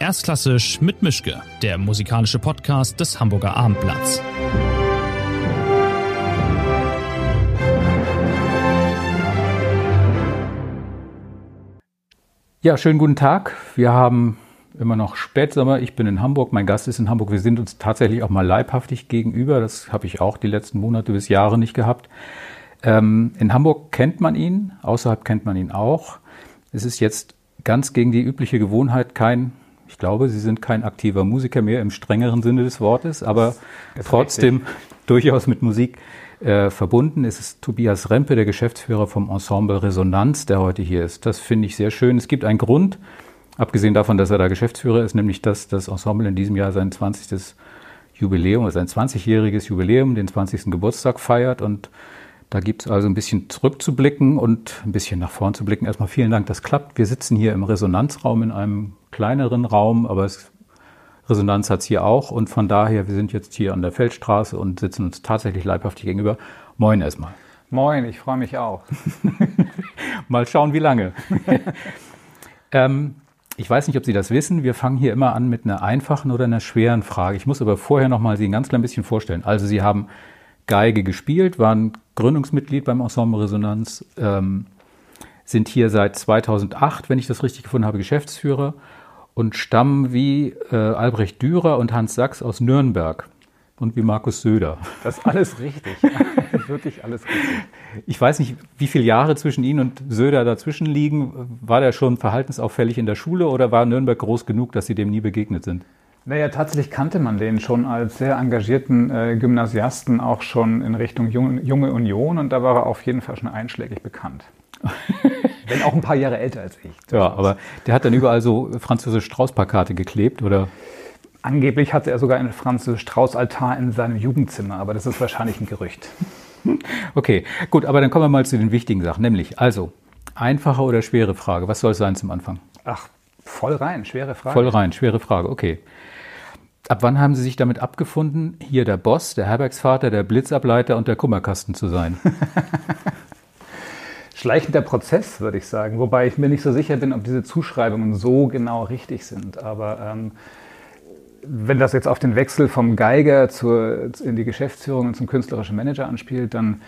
Erstklassisch mit Mischke, der musikalische Podcast des Hamburger Abendblatts. Ja, schönen guten Tag. Wir haben immer noch Spätsommer. Ich bin in Hamburg, mein Gast ist in Hamburg. Wir sind uns tatsächlich auch mal leibhaftig gegenüber. Das habe ich auch die letzten Monate bis Jahre nicht gehabt. Ähm, in Hamburg kennt man ihn, außerhalb kennt man ihn auch. Es ist jetzt ganz gegen die übliche Gewohnheit kein ich glaube, Sie sind kein aktiver Musiker mehr im strengeren Sinne des Wortes, aber trotzdem richtig. durchaus mit Musik äh, verbunden. Es ist Tobias Rempe, der Geschäftsführer vom Ensemble Resonanz, der heute hier ist. Das finde ich sehr schön. Es gibt einen Grund, abgesehen davon, dass er da Geschäftsführer ist, nämlich dass das Ensemble in diesem Jahr sein 20. Jubiläum, sein 20-jähriges Jubiläum, den 20. Geburtstag feiert und da gibt es also ein bisschen zurückzublicken und ein bisschen nach vorn zu blicken. Erstmal vielen Dank, das klappt. Wir sitzen hier im Resonanzraum in einem kleineren Raum, aber es, Resonanz hat es hier auch. Und von daher, wir sind jetzt hier an der Feldstraße und sitzen uns tatsächlich leibhaftig gegenüber. Moin erstmal. Moin, ich freue mich auch. Mal schauen, wie lange. ähm, ich weiß nicht, ob Sie das wissen. Wir fangen hier immer an mit einer einfachen oder einer schweren Frage. Ich muss aber vorher noch mal Sie ein ganz klein bisschen vorstellen. Also Sie haben Geige gespielt, waren Gründungsmitglied beim Ensemble Resonanz, ähm, sind hier seit 2008, wenn ich das richtig gefunden habe, Geschäftsführer und stammen wie äh, Albrecht Dürer und Hans Sachs aus Nürnberg und wie Markus Söder. Das ist alles richtig. Wirklich alles richtig. Ich weiß nicht, wie viele Jahre zwischen Ihnen und Söder dazwischen liegen. War der schon verhaltensauffällig in der Schule oder war Nürnberg groß genug, dass Sie dem nie begegnet sind? Naja, tatsächlich kannte man den schon als sehr engagierten äh, Gymnasiasten auch schon in Richtung Junge, Junge Union und da war er auf jeden Fall schon einschlägig bekannt. Wenn auch ein paar Jahre älter als ich. Ja, aber der hat dann überall so französische Strauß-Plakate geklebt, oder? Angeblich hatte er sogar einen französischen Strauß-Altar in seinem Jugendzimmer, aber das ist wahrscheinlich ein Gerücht. Okay, gut, aber dann kommen wir mal zu den wichtigen Sachen, nämlich also einfache oder schwere Frage. Was soll es sein zum Anfang? Ach, voll rein, schwere Frage. Voll rein, schwere Frage, okay. Ab wann haben Sie sich damit abgefunden, hier der Boss, der Herbergsvater, der Blitzableiter und der Kummerkasten zu sein? Schleichender Prozess, würde ich sagen. Wobei ich mir nicht so sicher bin, ob diese Zuschreibungen so genau richtig sind. Aber ähm, wenn das jetzt auf den Wechsel vom Geiger zur, in die Geschäftsführung und zum künstlerischen Manager anspielt, dann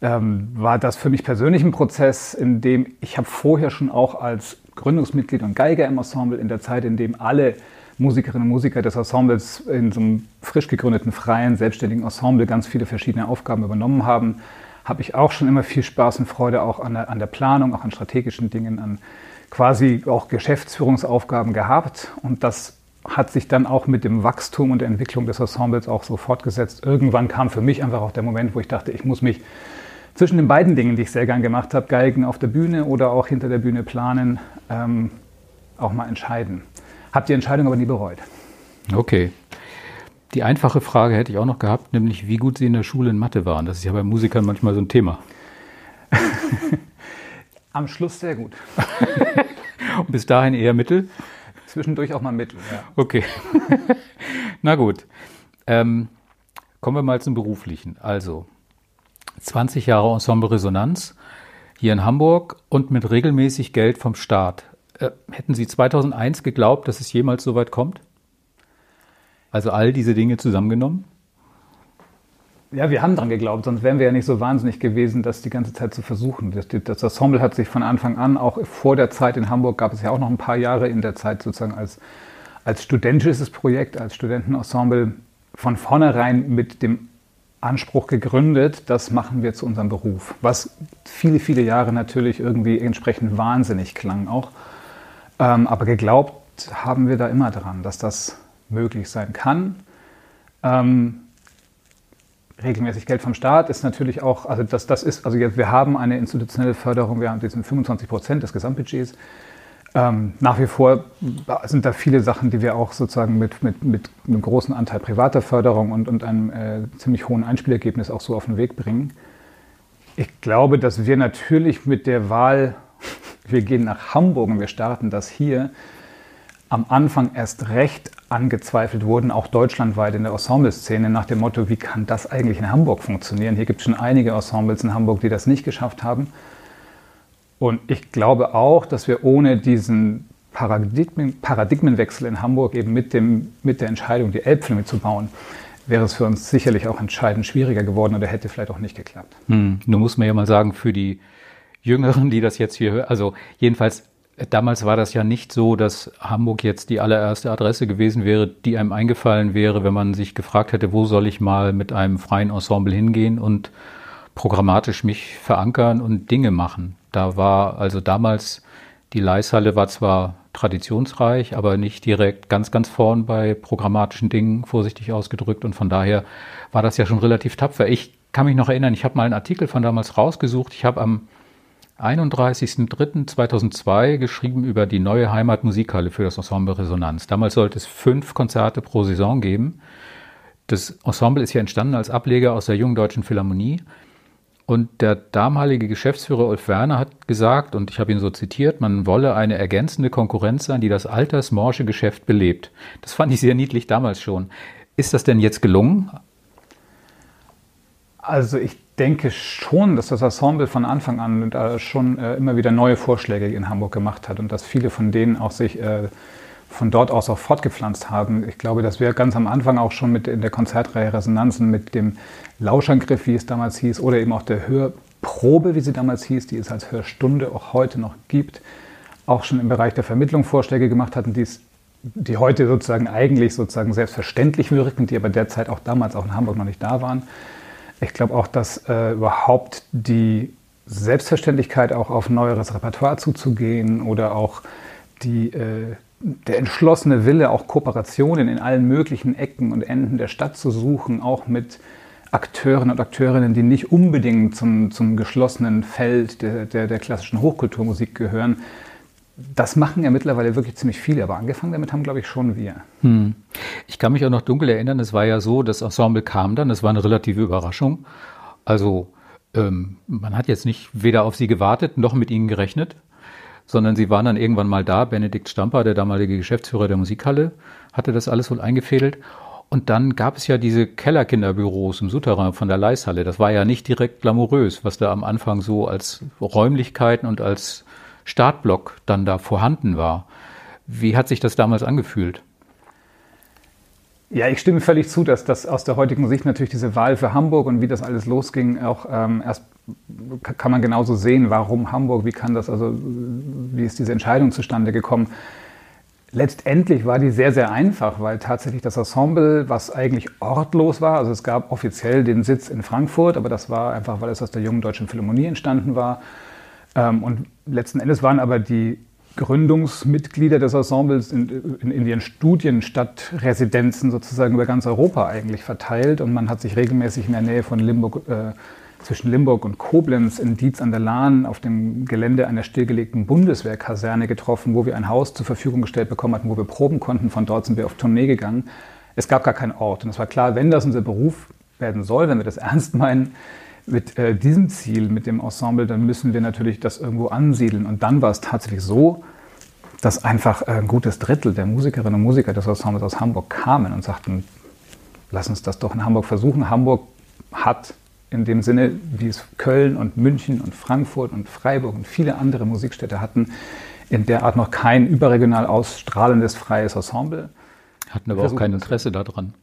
ähm, war das für mich persönlich ein Prozess, in dem ich habe vorher schon auch als Gründungsmitglied und Geiger im Ensemble in der Zeit, in dem alle Musikerinnen und Musiker des Ensembles in so einem frisch gegründeten, freien, selbstständigen Ensemble ganz viele verschiedene Aufgaben übernommen haben, habe ich auch schon immer viel Spaß und Freude auch an der, an der Planung, auch an strategischen Dingen, an quasi auch Geschäftsführungsaufgaben gehabt. Und das hat sich dann auch mit dem Wachstum und der Entwicklung des Ensembles auch so fortgesetzt. Irgendwann kam für mich einfach auch der Moment, wo ich dachte, ich muss mich zwischen den beiden Dingen, die ich sehr gern gemacht habe, Geigen auf der Bühne oder auch hinter der Bühne planen, ähm, auch mal entscheiden. Habe die Entscheidung aber nie bereut. Okay. Die einfache Frage hätte ich auch noch gehabt, nämlich wie gut Sie in der Schule in Mathe waren. Das ist ja bei Musikern manchmal so ein Thema. Am Schluss sehr gut. Und bis dahin eher Mittel? Zwischendurch auch mal Mittel, ja. Okay. Na gut. Ähm, kommen wir mal zum Beruflichen. Also, 20 Jahre Ensemble Resonanz hier in Hamburg und mit regelmäßig Geld vom Staat. Äh, hätten Sie 2001 geglaubt, dass es jemals so weit kommt? Also all diese Dinge zusammengenommen? Ja, wir haben dran geglaubt, sonst wären wir ja nicht so wahnsinnig gewesen, das die ganze Zeit zu versuchen. Das, das Ensemble hat sich von Anfang an, auch vor der Zeit in Hamburg, gab es ja auch noch ein paar Jahre in der Zeit sozusagen als, als studentisches Projekt, als Studentenensemble von vornherein mit dem Anspruch gegründet, das machen wir zu unserem Beruf. Was viele, viele Jahre natürlich irgendwie entsprechend wahnsinnig klang auch. Ähm, aber geglaubt haben wir da immer dran, dass das möglich sein kann. Ähm, regelmäßig Geld vom Staat ist natürlich auch, also das, das ist, also jetzt, wir haben eine institutionelle Förderung, wir haben diesen 25 Prozent des Gesamtbudgets. Ähm, nach wie vor sind da viele Sachen, die wir auch sozusagen mit, mit, mit einem großen Anteil privater Förderung und, und einem äh, ziemlich hohen Einspielergebnis auch so auf den Weg bringen. Ich glaube, dass wir natürlich mit der Wahl wir gehen nach Hamburg und wir starten das hier, am Anfang erst recht angezweifelt wurden, auch deutschlandweit in der Ensembleszene, nach dem Motto, wie kann das eigentlich in Hamburg funktionieren? Hier gibt es schon einige Ensembles in Hamburg, die das nicht geschafft haben. Und ich glaube auch, dass wir ohne diesen Paradigmen, Paradigmenwechsel in Hamburg eben mit, dem, mit der Entscheidung, die Elbphilharmonie zu bauen, wäre es für uns sicherlich auch entscheidend schwieriger geworden oder hätte vielleicht auch nicht geklappt. Hm, nun muss man ja mal sagen, für die Jüngeren, die das jetzt hier hören, also jedenfalls damals war das ja nicht so, dass Hamburg jetzt die allererste Adresse gewesen wäre, die einem eingefallen wäre, wenn man sich gefragt hätte, wo soll ich mal mit einem freien Ensemble hingehen und programmatisch mich verankern und Dinge machen. Da war also damals die Leishalle war zwar traditionsreich, aber nicht direkt ganz, ganz vorn bei programmatischen Dingen, vorsichtig ausgedrückt. Und von daher war das ja schon relativ tapfer. Ich kann mich noch erinnern, ich habe mal einen Artikel von damals rausgesucht. Ich habe am 31.03.2002 geschrieben über die neue Heimatmusikhalle für das Ensemble Resonanz. Damals sollte es fünf Konzerte pro Saison geben. Das Ensemble ist ja entstanden als Ableger aus der Jungen Deutschen Philharmonie. Und der damalige Geschäftsführer Ulf Werner hat gesagt, und ich habe ihn so zitiert, man wolle eine ergänzende Konkurrenz sein, die das altersmorsche Geschäft belebt. Das fand ich sehr niedlich damals schon. Ist das denn jetzt gelungen? Also ich denke schon, dass das Ensemble von Anfang an äh, schon äh, immer wieder neue Vorschläge in Hamburg gemacht hat und dass viele von denen auch sich äh, von dort aus auch fortgepflanzt haben. Ich glaube, dass wir ganz am Anfang auch schon mit in der Konzertreihe Resonanzen mit dem Lauschangriff, wie es damals hieß, oder eben auch der Hörprobe, wie sie damals hieß, die es als Hörstunde auch heute noch gibt, auch schon im Bereich der Vermittlung Vorschläge gemacht hatten, die, es, die heute sozusagen eigentlich sozusagen selbstverständlich wirken, die aber derzeit auch damals auch in Hamburg noch nicht da waren. Ich glaube auch, dass äh, überhaupt die Selbstverständlichkeit auch auf neueres Repertoire zuzugehen oder auch die, äh, der entschlossene Wille, auch Kooperationen in allen möglichen Ecken und Enden der Stadt zu suchen, auch mit Akteuren und Akteurinnen, die nicht unbedingt zum, zum geschlossenen Feld der, der, der klassischen Hochkulturmusik gehören, das machen ja mittlerweile wirklich ziemlich viele, aber angefangen damit haben, glaube ich, schon wir. Hm. Ich kann mich auch noch dunkel erinnern, es war ja so, das Ensemble kam dann, das war eine relative Überraschung. Also ähm, man hat jetzt nicht weder auf sie gewartet noch mit ihnen gerechnet, sondern sie waren dann irgendwann mal da. Benedikt Stamper, der damalige Geschäftsführer der Musikhalle, hatte das alles wohl eingefädelt. Und dann gab es ja diese Kellerkinderbüros im Souterrain von der Leishalle. Das war ja nicht direkt glamourös, was da am Anfang so als Räumlichkeiten und als Startblock dann da vorhanden war. Wie hat sich das damals angefühlt? Ja, ich stimme völlig zu, dass das aus der heutigen Sicht natürlich diese Wahl für Hamburg und wie das alles losging, auch ähm, erst kann man genauso sehen, warum Hamburg, wie kann das, also wie ist diese Entscheidung zustande gekommen. Letztendlich war die sehr, sehr einfach, weil tatsächlich das Ensemble, was eigentlich ortlos war, also es gab offiziell den Sitz in Frankfurt, aber das war einfach, weil es aus der jungen deutschen Philharmonie entstanden war, ähm, und letzten Endes waren aber die Gründungsmitglieder des Ensembles in, in, in ihren Studienstadtresidenzen sozusagen über ganz Europa eigentlich verteilt und man hat sich regelmäßig in der Nähe von Limburg, äh, zwischen Limburg und Koblenz in Dietz an der Lahn auf dem Gelände einer stillgelegten Bundeswehrkaserne getroffen, wo wir ein Haus zur Verfügung gestellt bekommen hatten, wo wir proben konnten. Von dort sind wir auf Tournee gegangen. Es gab gar keinen Ort und es war klar, wenn das unser Beruf werden soll, wenn wir das ernst meinen, mit äh, diesem Ziel, mit dem Ensemble, dann müssen wir natürlich das irgendwo ansiedeln. Und dann war es tatsächlich so, dass einfach ein gutes Drittel der Musikerinnen und Musiker des Ensembles aus Hamburg kamen und sagten, lass uns das doch in Hamburg versuchen. Hamburg hat in dem Sinne, wie es Köln und München und Frankfurt und Freiburg und viele andere Musikstädte hatten, in der Art noch kein überregional ausstrahlendes freies Ensemble. Hatten aber auch kein Interesse daran.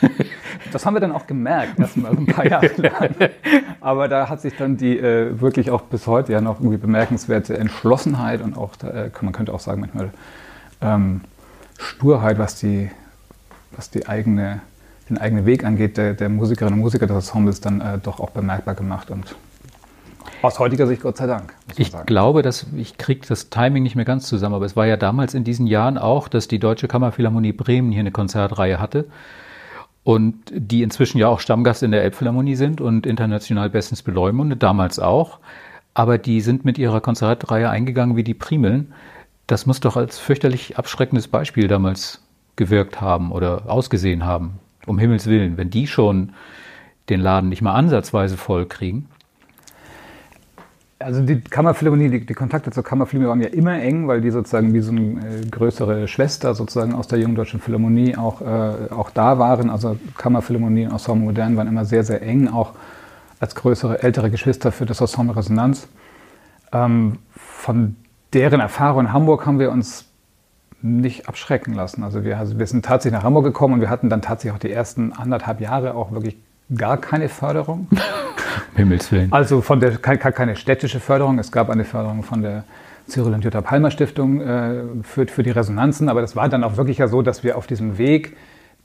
Das haben wir dann auch gemerkt, erstmal ein paar Jahre lang. Aber da hat sich dann die äh, wirklich auch bis heute ja noch irgendwie bemerkenswerte Entschlossenheit und auch, äh, man könnte auch sagen, manchmal ähm, Sturheit, was die, was die eigene, den eigenen Weg angeht, der, der Musikerinnen und Musiker des Ensembles dann äh, doch auch bemerkbar gemacht und aus heutiger Sicht Gott sei Dank. Ich sagen. glaube, dass ich kriege das Timing nicht mehr ganz zusammen, aber es war ja damals in diesen Jahren auch, dass die Deutsche Kammerphilharmonie Bremen hier eine Konzertreihe hatte und die inzwischen ja auch Stammgast in der Elbphilharmonie sind und international bestens beleumundet, damals auch. Aber die sind mit ihrer Konzertreihe eingegangen wie die Primeln. Das muss doch als fürchterlich abschreckendes Beispiel damals gewirkt haben oder ausgesehen haben. Um Himmels Willen, wenn die schon den Laden nicht mal ansatzweise voll kriegen. Also die Kammerphilharmonie, die, die, Kontakte zur Kammerphilharmonie waren ja immer eng, weil die sozusagen wie so eine äh, größere Schwester sozusagen aus der Jungen Deutschen Philharmonie auch, äh, auch da waren. Also Kammerphilharmonie und Ensemble Modern waren immer sehr, sehr eng, auch als größere, ältere Geschwister für das Ensemble Resonanz. Ähm, von deren Erfahrung in Hamburg haben wir uns nicht abschrecken lassen. Also wir, also wir sind tatsächlich nach Hamburg gekommen und wir hatten dann tatsächlich auch die ersten anderthalb Jahre auch wirklich gar keine Förderung. Himmels Willen. Also von der, keine städtische Förderung. Es gab eine Förderung von der Cyril und Jutta Palmer Stiftung äh, für, für die Resonanzen, aber das war dann auch wirklich ja so, dass wir auf diesem Weg,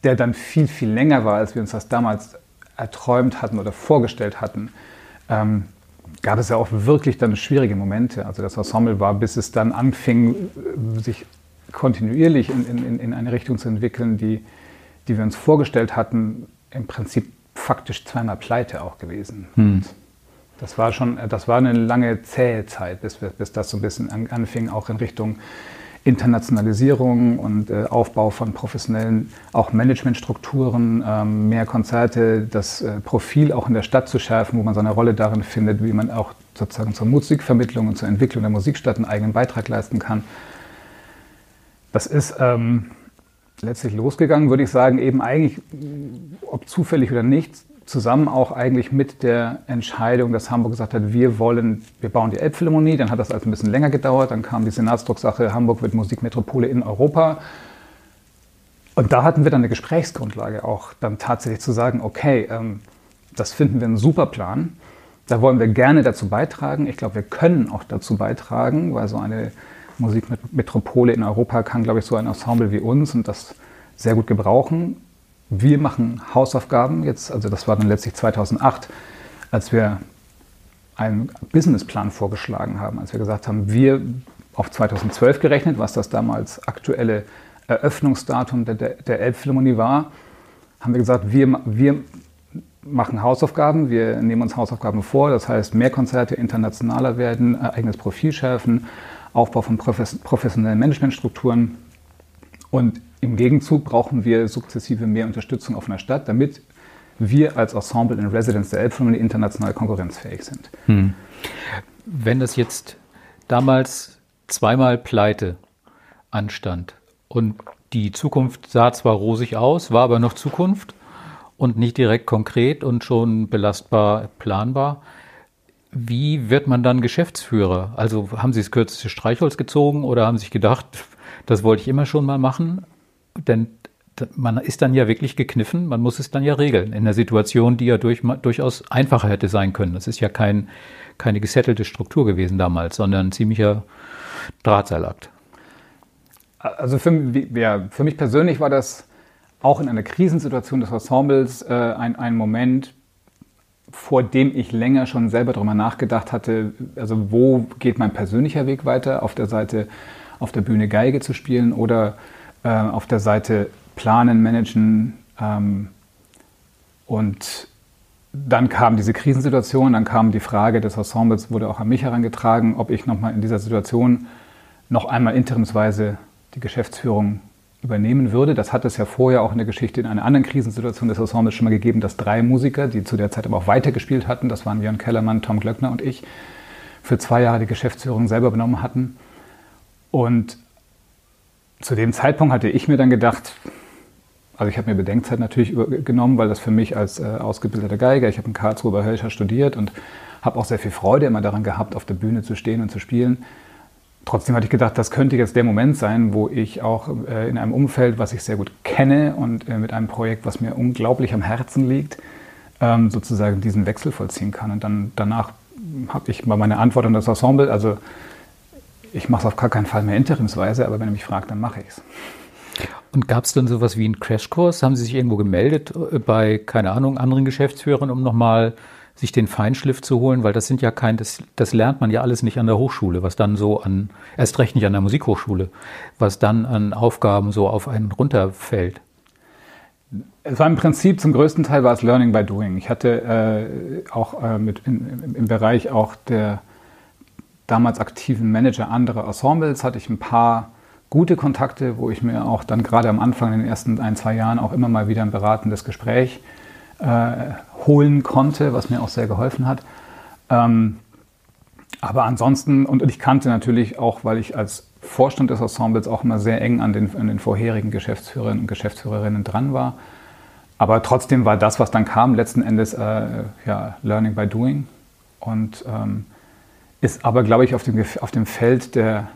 der dann viel, viel länger war, als wir uns das damals erträumt hatten oder vorgestellt hatten, ähm, gab es ja auch wirklich dann schwierige Momente. Also das Ensemble war, bis es dann anfing, sich kontinuierlich in, in, in eine Richtung zu entwickeln, die, die wir uns vorgestellt hatten, im Prinzip faktisch zweimal pleite auch gewesen. Hm. Das war schon, das war eine lange zähe Zeit, bis, bis das so ein bisschen anfing, auch in Richtung Internationalisierung und äh, Aufbau von professionellen auch Managementstrukturen, ähm, mehr Konzerte, das äh, Profil auch in der Stadt zu schärfen, wo man seine Rolle darin findet, wie man auch sozusagen zur Musikvermittlung und zur Entwicklung der Musikstadt einen eigenen Beitrag leisten kann. Das ist ähm, letztlich losgegangen, würde ich sagen, eben eigentlich, ob zufällig oder nicht, zusammen auch eigentlich mit der Entscheidung, dass Hamburg gesagt hat, wir wollen, wir bauen die Elbphilharmonie. Dann hat das also ein bisschen länger gedauert. Dann kam die Senatsdrucksache, Hamburg wird Musikmetropole in Europa. Und da hatten wir dann eine Gesprächsgrundlage auch dann tatsächlich zu sagen, okay, ähm, das finden wir einen super Plan. Da wollen wir gerne dazu beitragen. Ich glaube, wir können auch dazu beitragen, weil so eine Musikmetropole in Europa kann, glaube ich, so ein Ensemble wie uns und das sehr gut gebrauchen. Wir machen Hausaufgaben jetzt, also das war dann letztlich 2008, als wir einen Businessplan vorgeschlagen haben, als wir gesagt haben, wir auf 2012 gerechnet, was das damals aktuelle Eröffnungsdatum der, der Elbphilharmonie war, haben wir gesagt, wir, wir machen Hausaufgaben, wir nehmen uns Hausaufgaben vor, das heißt mehr Konzerte internationaler werden, eigenes Profil schärfen, Aufbau von professionellen Managementstrukturen. Und im Gegenzug brauchen wir sukzessive mehr Unterstützung auf einer Stadt, damit wir als Ensemble in Residence der Elbphilharmonie international konkurrenzfähig sind. Hm. Wenn das jetzt damals zweimal Pleite anstand und die Zukunft sah zwar rosig aus, war aber noch Zukunft und nicht direkt konkret und schon belastbar planbar. Wie wird man dann Geschäftsführer? Also haben Sie das kürzeste Streichholz gezogen oder haben Sie sich gedacht, das wollte ich immer schon mal machen? Denn man ist dann ja wirklich gekniffen, man muss es dann ja regeln in einer Situation, die ja durch, durchaus einfacher hätte sein können. Das ist ja kein, keine gesettelte Struktur gewesen damals, sondern ein ziemlicher Drahtseilakt. Also für, ja, für mich persönlich war das auch in einer Krisensituation des Ensembles äh, ein, ein Moment, vor dem ich länger schon selber darüber nachgedacht hatte, also wo geht mein persönlicher Weg weiter, auf der Seite, auf der Bühne Geige zu spielen oder äh, auf der Seite planen, managen. Ähm, und dann kam diese Krisensituation, dann kam die Frage des Ensembles, wurde auch an mich herangetragen, ob ich nochmal in dieser Situation noch einmal interimsweise die Geschäftsführung übernehmen würde. Das hat es ja vorher auch in der Geschichte in einer anderen Krisensituation des Ensembles schon mal gegeben, dass drei Musiker, die zu der Zeit aber auch weitergespielt hatten, das waren Jörn Kellermann, Tom Glöckner und ich, für zwei Jahre die Geschäftsführung selber übernommen hatten. Und zu dem Zeitpunkt hatte ich mir dann gedacht, also ich habe mir Bedenkzeit natürlich genommen, weil das für mich als äh, ausgebildeter Geiger, ich habe in Karlsruhe bei Hölscher studiert und habe auch sehr viel Freude immer daran gehabt, auf der Bühne zu stehen und zu spielen. Trotzdem hatte ich gedacht, das könnte jetzt der Moment sein, wo ich auch äh, in einem Umfeld, was ich sehr gut kenne und äh, mit einem Projekt, was mir unglaublich am Herzen liegt, ähm, sozusagen diesen Wechsel vollziehen kann. Und dann danach habe ich mal meine Antwort an das Ensemble, also ich mache es auf gar keinen Fall mehr interimsweise, aber wenn er mich fragt, dann mache ich es. Und gab es dann sowas wie einen Crashkurs? Haben Sie sich irgendwo gemeldet äh, bei, keine Ahnung, anderen Geschäftsführern, um nochmal sich den Feinschliff zu holen? Weil das sind ja kein, das, das lernt man ja alles nicht an der Hochschule, was dann so an, erst recht nicht an der Musikhochschule, was dann an Aufgaben so auf einen runterfällt. Es war im Prinzip zum größten Teil war es Learning by Doing. Ich hatte äh, auch äh, mit in, im Bereich auch der damals aktiven Manager anderer Ensembles hatte ich ein paar gute Kontakte, wo ich mir auch dann gerade am Anfang in den ersten ein, zwei Jahren auch immer mal wieder ein beratendes Gespräch äh, holen konnte, was mir auch sehr geholfen hat. Ähm, aber ansonsten, und ich kannte natürlich auch, weil ich als Vorstand des Ensembles auch immer sehr eng an den, an den vorherigen Geschäftsführerinnen und Geschäftsführerinnen dran war. Aber trotzdem war das, was dann kam, letzten Endes äh, ja, Learning by Doing. Und ähm, ist aber, glaube ich, auf dem, auf dem Feld der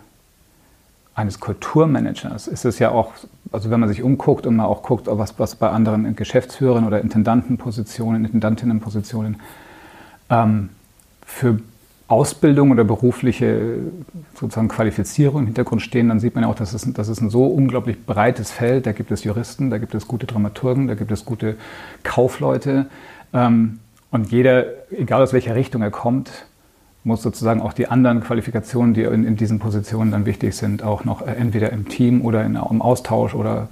eines Kulturmanagers ist es ja auch, also wenn man sich umguckt und man auch guckt, was, was bei anderen Geschäftsführern oder Intendantenpositionen, Intendantinnenpositionen ähm, für Ausbildung oder berufliche sozusagen Qualifizierung im Hintergrund stehen, dann sieht man ja auch, dass es, das ist ein so unglaublich breites Feld. Da gibt es Juristen, da gibt es gute Dramaturgen, da gibt es gute Kaufleute. Ähm, und jeder, egal aus welcher Richtung er kommt, muss sozusagen auch die anderen Qualifikationen, die in, in diesen Positionen dann wichtig sind, auch noch äh, entweder im Team oder in, im Austausch oder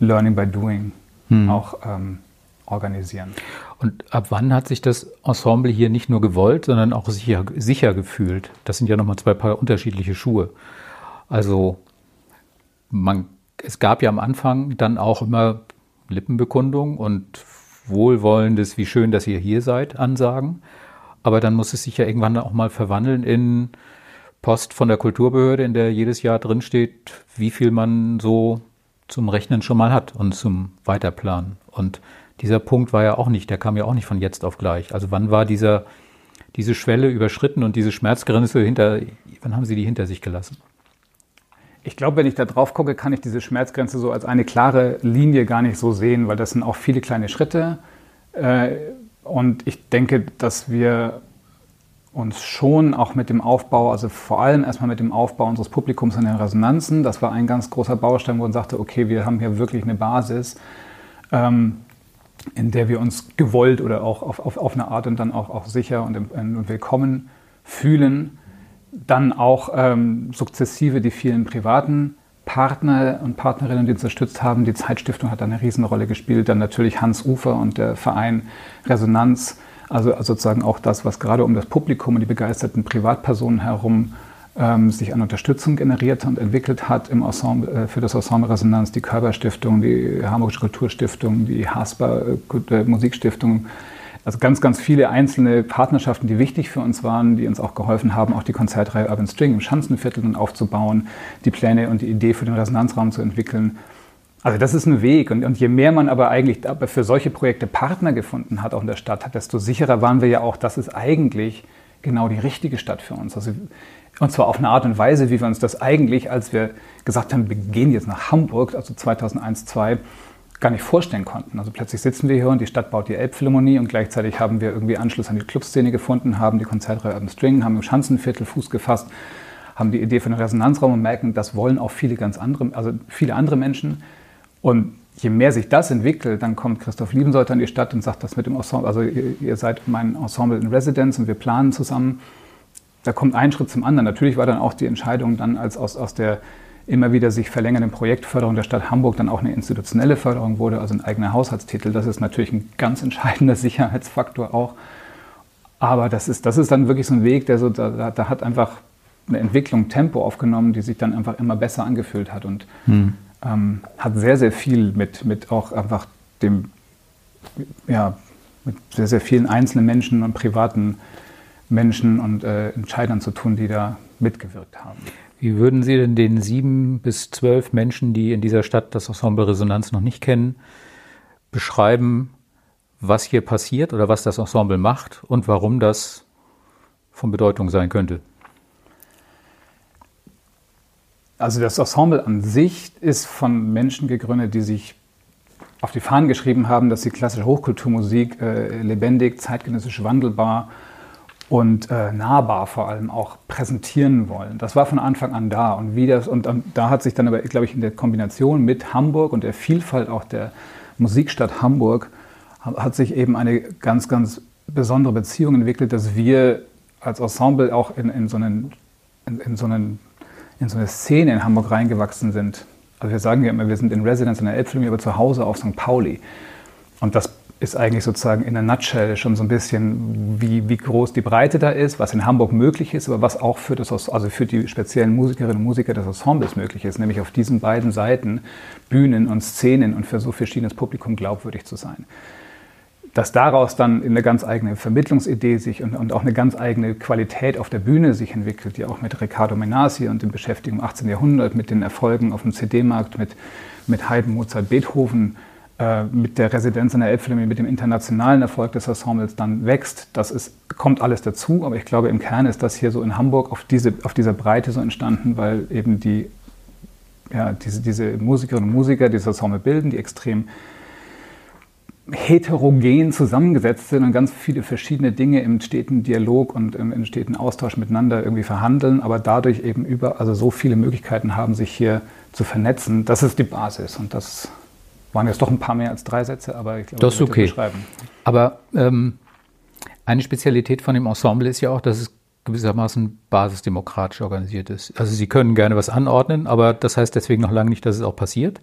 Learning by Doing hm. auch ähm, organisieren. Und ab wann hat sich das Ensemble hier nicht nur gewollt, sondern auch sicher, sicher gefühlt? Das sind ja nochmal zwei paar unterschiedliche Schuhe. Also man, es gab ja am Anfang dann auch immer Lippenbekundung und wohlwollendes, wie schön, dass ihr hier seid, Ansagen. Aber dann muss es sich ja irgendwann auch mal verwandeln in Post von der Kulturbehörde, in der jedes Jahr drinsteht, wie viel man so zum Rechnen schon mal hat und zum Weiterplanen. Und dieser Punkt war ja auch nicht, der kam ja auch nicht von jetzt auf gleich. Also wann war dieser, diese Schwelle überschritten und diese Schmerzgrenze hinter, wann haben Sie die hinter sich gelassen? Ich glaube, wenn ich da drauf gucke, kann ich diese Schmerzgrenze so als eine klare Linie gar nicht so sehen, weil das sind auch viele kleine Schritte. Äh, und ich denke, dass wir uns schon auch mit dem Aufbau, also vor allem erstmal mit dem Aufbau unseres Publikums an den Resonanzen, das war ein ganz großer Baustein, wo man sagte, okay, wir haben hier wirklich eine Basis, ähm, in der wir uns gewollt oder auch auf, auf, auf eine Art und dann auch, auch sicher und, und willkommen fühlen. Dann auch ähm, sukzessive die vielen privaten Partner und Partnerinnen, die unterstützt haben. Die Zeitstiftung hat eine Riesenrolle gespielt. Dann natürlich Hans Ufer und der Verein Resonanz. Also, also sozusagen auch das, was gerade um das Publikum und die begeisterten Privatpersonen herum ähm, sich an Unterstützung generiert und entwickelt hat im Ensemble, äh, für das Ensemble Resonanz, die Körperstiftung, die Hamburgische Kulturstiftung, die Hasper äh, Musikstiftung, also ganz, ganz viele einzelne Partnerschaften, die wichtig für uns waren, die uns auch geholfen haben, auch die Konzertreihe Urban String im Schanzenviertel dann aufzubauen, die Pläne und die Idee für den Resonanzraum zu entwickeln. Also das ist ein Weg. Und, und je mehr man aber eigentlich für solche Projekte Partner gefunden hat, auch in der Stadt, desto sicherer waren wir ja auch, das ist eigentlich genau die richtige Stadt für uns. Also, und zwar auf eine Art und Weise, wie wir uns das eigentlich, als wir gesagt haben, wir gehen jetzt nach Hamburg, also 2001, 2002, gar nicht vorstellen konnten. Also plötzlich sitzen wir hier und die Stadt baut die Elbphilharmonie und gleichzeitig haben wir irgendwie Anschluss an die Clubszene gefunden, haben die Konzertreihe Urban String, haben im Schanzenviertel Fuß gefasst, haben die Idee für einen Resonanzraum und merken, das wollen auch viele ganz andere, also viele andere Menschen. Und je mehr sich das entwickelt, dann kommt Christoph Liebensolter in die Stadt und sagt, das mit dem Ensemble, also ihr, ihr seid mein Ensemble in Residence und wir planen zusammen. Da kommt ein Schritt zum anderen. Natürlich war dann auch die Entscheidung dann als aus, aus der immer wieder sich verlängernden Projektförderung der Stadt Hamburg dann auch eine institutionelle Förderung wurde, also ein eigener Haushaltstitel. Das ist natürlich ein ganz entscheidender Sicherheitsfaktor auch. Aber das ist, das ist dann wirklich so ein Weg, der so, da, da hat einfach eine Entwicklung Tempo aufgenommen, die sich dann einfach immer besser angefühlt hat und hm. ähm, hat sehr, sehr viel mit, mit auch einfach dem, ja, mit sehr, sehr vielen einzelnen Menschen und privaten Menschen und äh, Entscheidern zu tun, die da mitgewirkt haben. Wie würden Sie denn den sieben bis zwölf Menschen, die in dieser Stadt das Ensemble Resonanz noch nicht kennen, beschreiben, was hier passiert oder was das Ensemble macht und warum das von Bedeutung sein könnte? Also das Ensemble an sich ist von Menschen gegründet, die sich auf die Fahnen geschrieben haben, dass sie klassische Hochkulturmusik äh, lebendig, zeitgenössisch wandelbar und äh, nahbar vor allem auch präsentieren wollen. Das war von Anfang an da. Und, wie das, und, und da hat sich dann aber, glaube ich, in der Kombination mit Hamburg und der Vielfalt auch der Musikstadt Hamburg, hat sich eben eine ganz, ganz besondere Beziehung entwickelt, dass wir als Ensemble auch in, in, so, einen, in, in, so, einen, in so eine Szene in Hamburg reingewachsen sind. Also wir sagen ja immer, wir sind in Residence in der Elbphilharmonie, aber zu Hause auf St. Pauli. Und das ist eigentlich sozusagen in der Nutshell schon so ein bisschen, wie, wie groß die Breite da ist, was in Hamburg möglich ist, aber was auch für, das, also für die speziellen Musikerinnen und Musiker des Ensembles möglich ist, nämlich auf diesen beiden Seiten, Bühnen und Szenen und für so verschiedenes Publikum glaubwürdig zu sein. Dass daraus dann eine ganz eigene Vermittlungsidee sich und, und auch eine ganz eigene Qualität auf der Bühne sich entwickelt, die auch mit Riccardo Menassi und dem Beschäftigung im 18. Jahrhundert, mit den Erfolgen auf dem CD-Markt, mit, mit Haydn, Mozart, Beethoven, äh, mit der Residenz in der Elbphilharmonie, mit dem internationalen Erfolg des Ensembles dann wächst. Das ist, kommt alles dazu, aber ich glaube, im Kern ist das hier so in Hamburg auf, diese, auf dieser Breite so entstanden, weil eben die ja, diese, diese Musikerinnen und Musiker, die das Ensemble bilden, die extrem heterogen zusammengesetzt sind und ganz viele verschiedene Dinge im steten Dialog und im, im steten Austausch miteinander irgendwie verhandeln, aber dadurch eben über, also so viele Möglichkeiten haben, sich hier zu vernetzen. Das ist die Basis und das waren jetzt doch ein paar mehr als drei Sätze, aber ich glaube, das ist okay. Aber ähm, eine Spezialität von dem Ensemble ist ja auch, dass es gewissermaßen basisdemokratisch organisiert ist. Also Sie können gerne was anordnen, aber das heißt deswegen noch lange nicht, dass es auch passiert.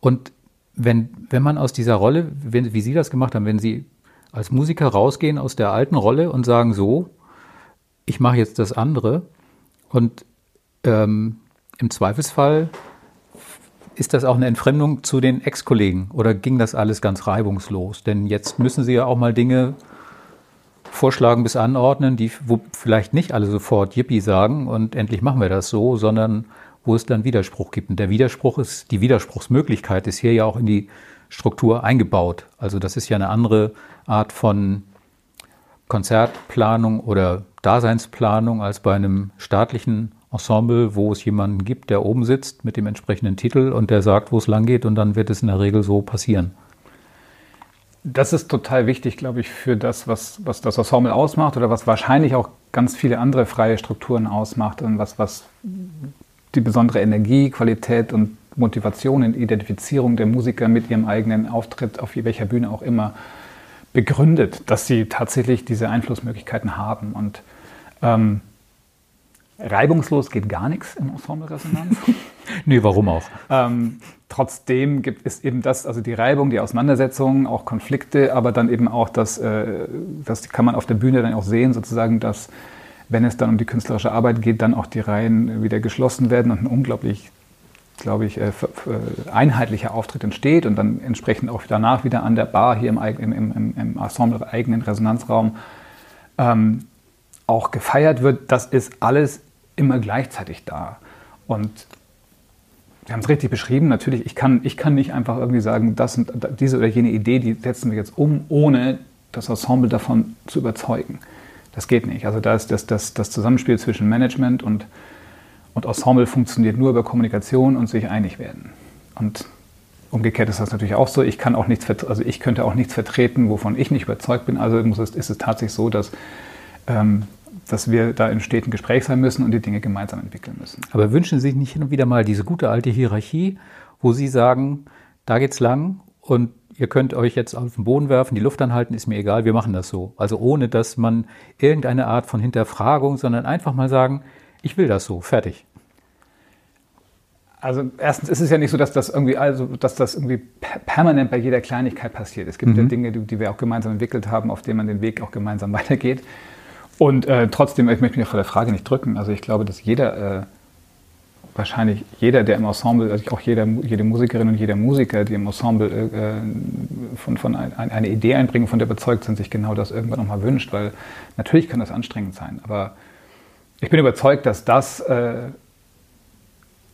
Und wenn, wenn man aus dieser Rolle, wenn, wie Sie das gemacht haben, wenn Sie als Musiker rausgehen aus der alten Rolle und sagen, so, ich mache jetzt das andere und ähm, im Zweifelsfall ist das auch eine Entfremdung zu den Ex-Kollegen oder ging das alles ganz reibungslos? Denn jetzt müssen Sie ja auch mal Dinge vorschlagen bis anordnen, die, wo vielleicht nicht alle sofort Yippie sagen und endlich machen wir das so, sondern wo es dann Widerspruch gibt. Und der Widerspruch ist, die Widerspruchsmöglichkeit ist hier ja auch in die Struktur eingebaut. Also das ist ja eine andere Art von Konzertplanung oder Daseinsplanung als bei einem staatlichen Ensemble, wo es jemanden gibt, der oben sitzt mit dem entsprechenden Titel und der sagt, wo es lang geht und dann wird es in der Regel so passieren. Das ist total wichtig, glaube ich, für das, was, was das Ensemble ausmacht oder was wahrscheinlich auch ganz viele andere freie Strukturen ausmacht und was, was die besondere Energie, Qualität und Motivation in Identifizierung der Musiker mit ihrem eigenen Auftritt auf welcher Bühne auch immer begründet, dass sie tatsächlich diese Einflussmöglichkeiten haben. Und ähm, reibungslos geht gar nichts im Ensemble Resonanz. nee, warum auch? Ähm, trotzdem gibt es eben das, also die Reibung, die Auseinandersetzungen, auch Konflikte, aber dann eben auch das, äh, das kann man auf der Bühne dann auch sehen, sozusagen, dass wenn es dann um die künstlerische Arbeit geht, dann auch die Reihen wieder geschlossen werden und ein unglaublich, glaube ich, äh, einheitlicher Auftritt entsteht und dann entsprechend auch danach wieder an der Bar hier im, im, im, im Ensemble eigenen Resonanzraum ähm, auch gefeiert wird. Das ist alles immer gleichzeitig da. Und Sie haben es richtig beschrieben. Natürlich, ich kann, ich kann nicht einfach irgendwie sagen, das und diese oder jene Idee, die setzen wir jetzt um, ohne das Ensemble davon zu überzeugen. Das geht nicht. Also da ist das, das, das Zusammenspiel zwischen Management und, und Ensemble funktioniert nur über Kommunikation und sich einig werden. Und umgekehrt ist das natürlich auch so. Ich kann auch nichts, also ich könnte auch nichts vertreten, wovon ich nicht überzeugt bin. Also muss es, ist es tatsächlich so, dass, ähm, dass wir da in steten Gespräch sein müssen und die Dinge gemeinsam entwickeln müssen. Aber wünschen Sie sich nicht hin und wieder mal diese gute alte Hierarchie, wo Sie sagen, da geht's lang und ihr könnt euch jetzt auf den Boden werfen, die Luft anhalten, ist mir egal, wir machen das so. Also ohne, dass man irgendeine Art von Hinterfragung, sondern einfach mal sagen, ich will das so, fertig. Also erstens ist es ja nicht so, dass das irgendwie, also dass das irgendwie permanent bei jeder Kleinigkeit passiert. Es gibt mhm. ja Dinge, die, die, wir auch gemeinsam entwickelt haben, auf denen man den Weg auch gemeinsam weitergeht. Und äh, trotzdem, ich möchte mich vor der Frage nicht drücken. Also ich glaube, dass jeder äh, wahrscheinlich jeder, der im Ensemble, also auch jeder, jede Musikerin und jeder Musiker, die im Ensemble äh, von, von ein, eine Idee einbringen, von der überzeugt sind, sich genau das irgendwann nochmal wünscht, weil natürlich kann das anstrengend sein, aber ich bin überzeugt, dass das, äh,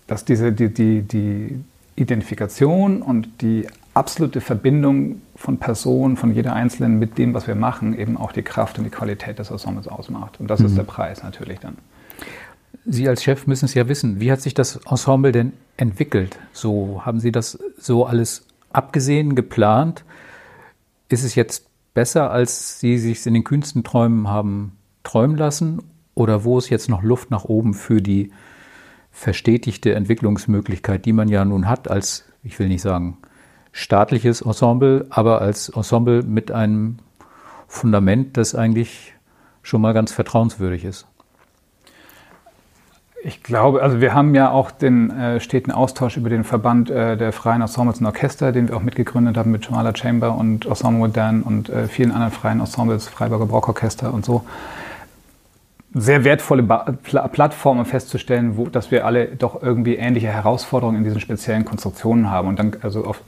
dass diese, die, die, die Identifikation und die absolute Verbindung von Personen, von jeder Einzelnen mit dem, was wir machen, eben auch die Kraft und die Qualität des Ensembles ausmacht. Und das mhm. ist der Preis natürlich dann. Sie als Chef müssen es ja wissen. Wie hat sich das Ensemble denn entwickelt? So haben Sie das so alles abgesehen, geplant? Ist es jetzt besser, als Sie sich in den kühnsten Träumen haben träumen lassen? Oder wo ist jetzt noch Luft nach oben für die verstetigte Entwicklungsmöglichkeit, die man ja nun hat als, ich will nicht sagen, staatliches Ensemble, aber als Ensemble mit einem Fundament, das eigentlich schon mal ganz vertrauenswürdig ist? Ich glaube, also wir haben ja auch den äh, steten Austausch über den Verband äh, der freien Ensembles und Orchester, den wir auch mitgegründet haben mit Jamala Chamber und Ensemble Modern und äh, vielen anderen freien Ensembles, Freiburger Brockorchester und so. Sehr wertvolle ba Pl Plattform, um festzustellen, wo, dass wir alle doch irgendwie ähnliche Herausforderungen in diesen speziellen Konstruktionen haben. Und dann, also auf,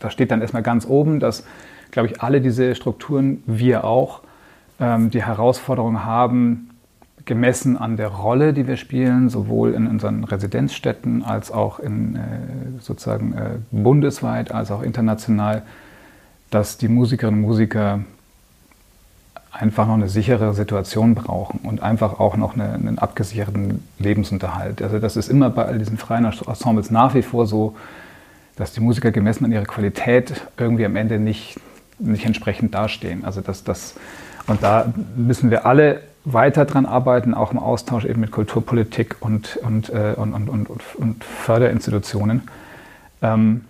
da steht dann erstmal ganz oben, dass, glaube ich, alle diese Strukturen, wir auch, ähm, die Herausforderung haben, gemessen an der Rolle, die wir spielen, sowohl in unseren Residenzstädten als auch in, äh, sozusagen äh, bundesweit als auch international, dass die Musikerinnen und Musiker einfach noch eine sichere Situation brauchen und einfach auch noch eine, einen abgesicherten Lebensunterhalt. Also das ist immer bei all diesen freien Ensembles nach wie vor so, dass die Musiker gemessen an ihrer Qualität irgendwie am Ende nicht, nicht entsprechend dastehen. Also das, das, und da müssen wir alle weiter dran arbeiten, auch im Austausch eben mit Kulturpolitik und, und, äh, und, und, und, und Förderinstitutionen. Ähm,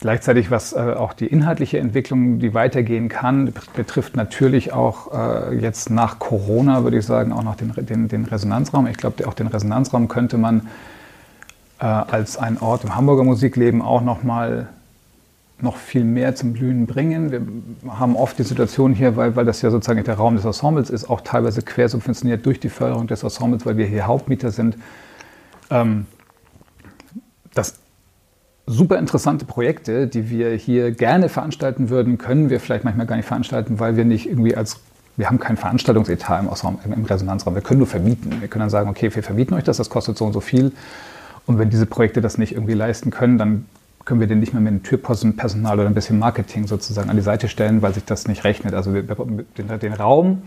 Gleichzeitig, was äh, auch die inhaltliche Entwicklung, die weitergehen kann, betrifft natürlich auch äh, jetzt nach Corona, würde ich sagen, auch noch den, den, den Resonanzraum. Ich glaube, auch den Resonanzraum könnte man äh, als ein Ort im Hamburger Musikleben auch noch mal noch viel mehr zum Blühen bringen. Wir haben oft die Situation hier, weil, weil das ja sozusagen der Raum des Ensembles ist, auch teilweise quersubventioniert durch die Förderung des Ensembles, weil wir hier Hauptmieter sind. Ähm, das super interessante Projekte, die wir hier gerne veranstalten würden, können wir vielleicht manchmal gar nicht veranstalten, weil wir nicht irgendwie als wir haben kein Veranstaltungsetat im, Resonanzraum. Wir können nur vermieten. Wir können dann sagen, okay, wir vermieten euch das, das kostet so und so viel. Und wenn diese Projekte das nicht irgendwie leisten können, dann können wir den nicht mehr mit einem Türpostenpersonal oder ein bisschen Marketing sozusagen an die Seite stellen, weil sich das nicht rechnet. Also den, den Raum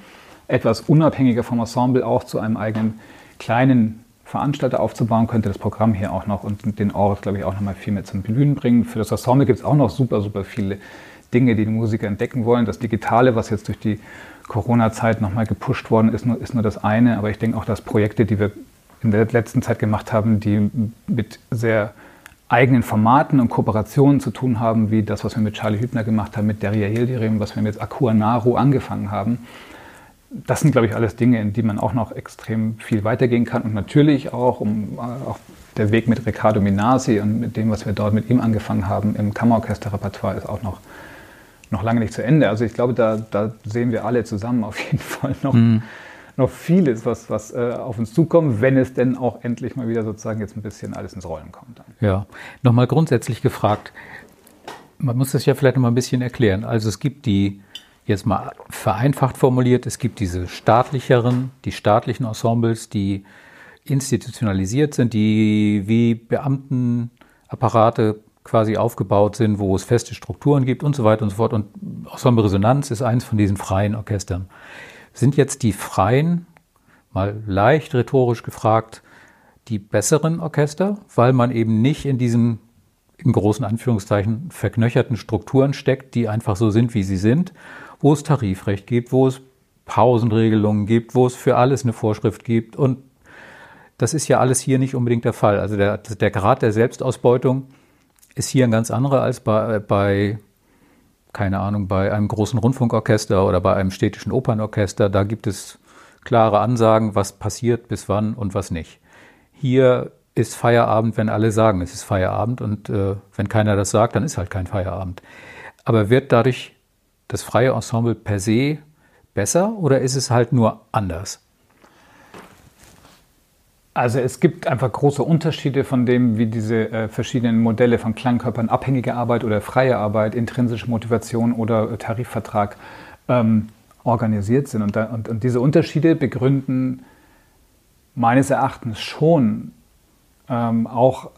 etwas unabhängiger vom Ensemble auch zu einem eigenen kleinen Veranstalter aufzubauen, könnte das Programm hier auch noch und den Ort, glaube ich, auch noch mal viel mehr zum Blühen bringen. Für das Ensemble gibt es auch noch super, super viele Dinge, die die Musiker entdecken wollen. Das Digitale, was jetzt durch die Corona-Zeit nochmal gepusht worden ist, ist nur das eine. Aber ich denke auch, dass Projekte, die wir in der letzten Zeit gemacht haben, die mit sehr eigenen Formaten und Kooperationen zu tun haben, wie das, was wir mit Charlie Hübner gemacht haben, mit Deria Hildirim, was wir mit Akua Naru angefangen haben das sind, glaube ich, alles Dinge, in die man auch noch extrem viel weitergehen kann. Und natürlich auch, um, äh, auch der Weg mit Riccardo Minasi und mit dem, was wir dort mit ihm angefangen haben im Kammerorchesterrepertoire, ist auch noch, noch lange nicht zu Ende. Also ich glaube, da, da sehen wir alle zusammen auf jeden Fall noch, mhm. Noch vieles, was, was äh, auf uns zukommt, wenn es denn auch endlich mal wieder sozusagen jetzt ein bisschen alles ins Rollen kommt. Dann. Ja, nochmal grundsätzlich gefragt, man muss das ja vielleicht noch mal ein bisschen erklären. Also es gibt die jetzt mal vereinfacht formuliert, es gibt diese staatlicheren, die staatlichen Ensembles, die institutionalisiert sind, die wie Beamtenapparate quasi aufgebaut sind, wo es feste Strukturen gibt und so weiter und so fort. Und Ensemble Resonanz ist eines von diesen freien Orchestern. Sind jetzt die freien, mal leicht rhetorisch gefragt, die besseren Orchester, weil man eben nicht in diesen in großen Anführungszeichen verknöcherten Strukturen steckt, die einfach so sind, wie sie sind wo es Tarifrecht gibt, wo es Pausenregelungen gibt, wo es für alles eine Vorschrift gibt. Und das ist ja alles hier nicht unbedingt der Fall. Also der, der Grad der Selbstausbeutung ist hier ein ganz anderer als bei, bei, keine Ahnung, bei einem großen Rundfunkorchester oder bei einem städtischen Opernorchester. Da gibt es klare Ansagen, was passiert, bis wann und was nicht. Hier ist Feierabend, wenn alle sagen, es ist Feierabend und äh, wenn keiner das sagt, dann ist halt kein Feierabend. Aber wird dadurch das freie Ensemble per se besser oder ist es halt nur anders? Also es gibt einfach große Unterschiede von dem, wie diese äh, verschiedenen Modelle von Klangkörpern, abhängige Arbeit oder freie Arbeit, intrinsische Motivation oder Tarifvertrag ähm, organisiert sind. Und, da, und, und, diese Unterschiede begründen meines Erachtens schon ähm, auch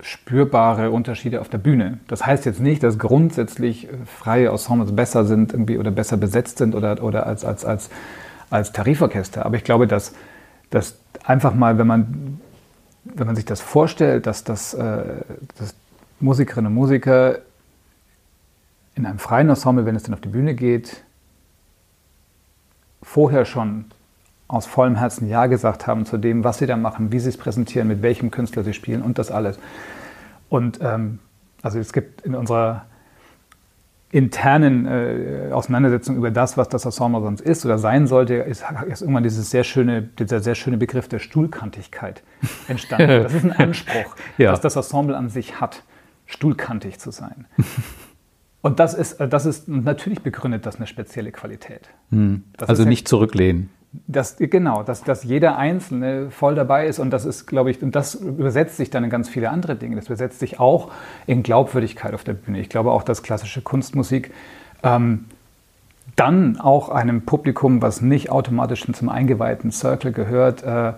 spürbare Unterschiede auf der Bühne. Das heißt jetzt nicht, dass grundsätzlich freie Ensembles besser sind irgendwie oder besser besetzt sind oder, oder als, als, als, als Tariforchester. Aber ich glaube, dass, dass einfach mal, wenn man, wenn man sich das vorstellt, dass, das, äh, dass Musikerinnen und Musiker in einem freien Ensemble, wenn es dann auf die Bühne geht, vorher schon aus vollem Herzen Ja gesagt haben zu dem, was sie da machen, wie sie es präsentieren, mit welchem Künstler sie spielen und das alles. Und ähm, also es gibt in unserer internen äh, Auseinandersetzung über das, was das Ensemble sonst ist oder sein sollte, ist, ist irgendwann dieses sehr schöne, dieser sehr schöne Begriff der Stuhlkantigkeit entstanden. Das ist ein Anspruch, ja. dass das Ensemble an sich hat, stuhlkantig zu sein. Und das ist, das ist natürlich begründet das eine spezielle Qualität. Hm. Also nicht zurücklehnen. Das, genau, dass, dass jeder Einzelne voll dabei ist und das ist, glaube ich, und das übersetzt sich dann in ganz viele andere Dinge. Das übersetzt sich auch in Glaubwürdigkeit auf der Bühne. Ich glaube auch, dass klassische Kunstmusik ähm, dann auch einem Publikum, was nicht automatisch zum eingeweihten Circle gehört, äh,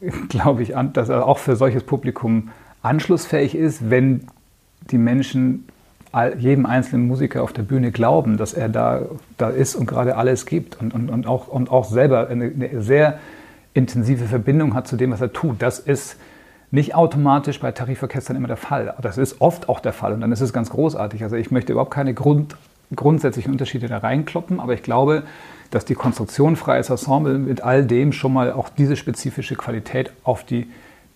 glaube ich, dass er auch für solches Publikum anschlussfähig ist, wenn die Menschen jedem einzelnen Musiker auf der Bühne glauben, dass er da, da ist und gerade alles gibt und, und, und, auch, und auch selber eine, eine sehr intensive Verbindung hat zu dem, was er tut. Das ist nicht automatisch bei Tariforchestern immer der Fall. Das ist oft auch der Fall und dann ist es ganz großartig. Also ich möchte überhaupt keine Grund, grundsätzlichen Unterschiede da reinkloppen, aber ich glaube, dass die Konstruktion freies Ensemble mit all dem schon mal auch diese spezifische Qualität auf die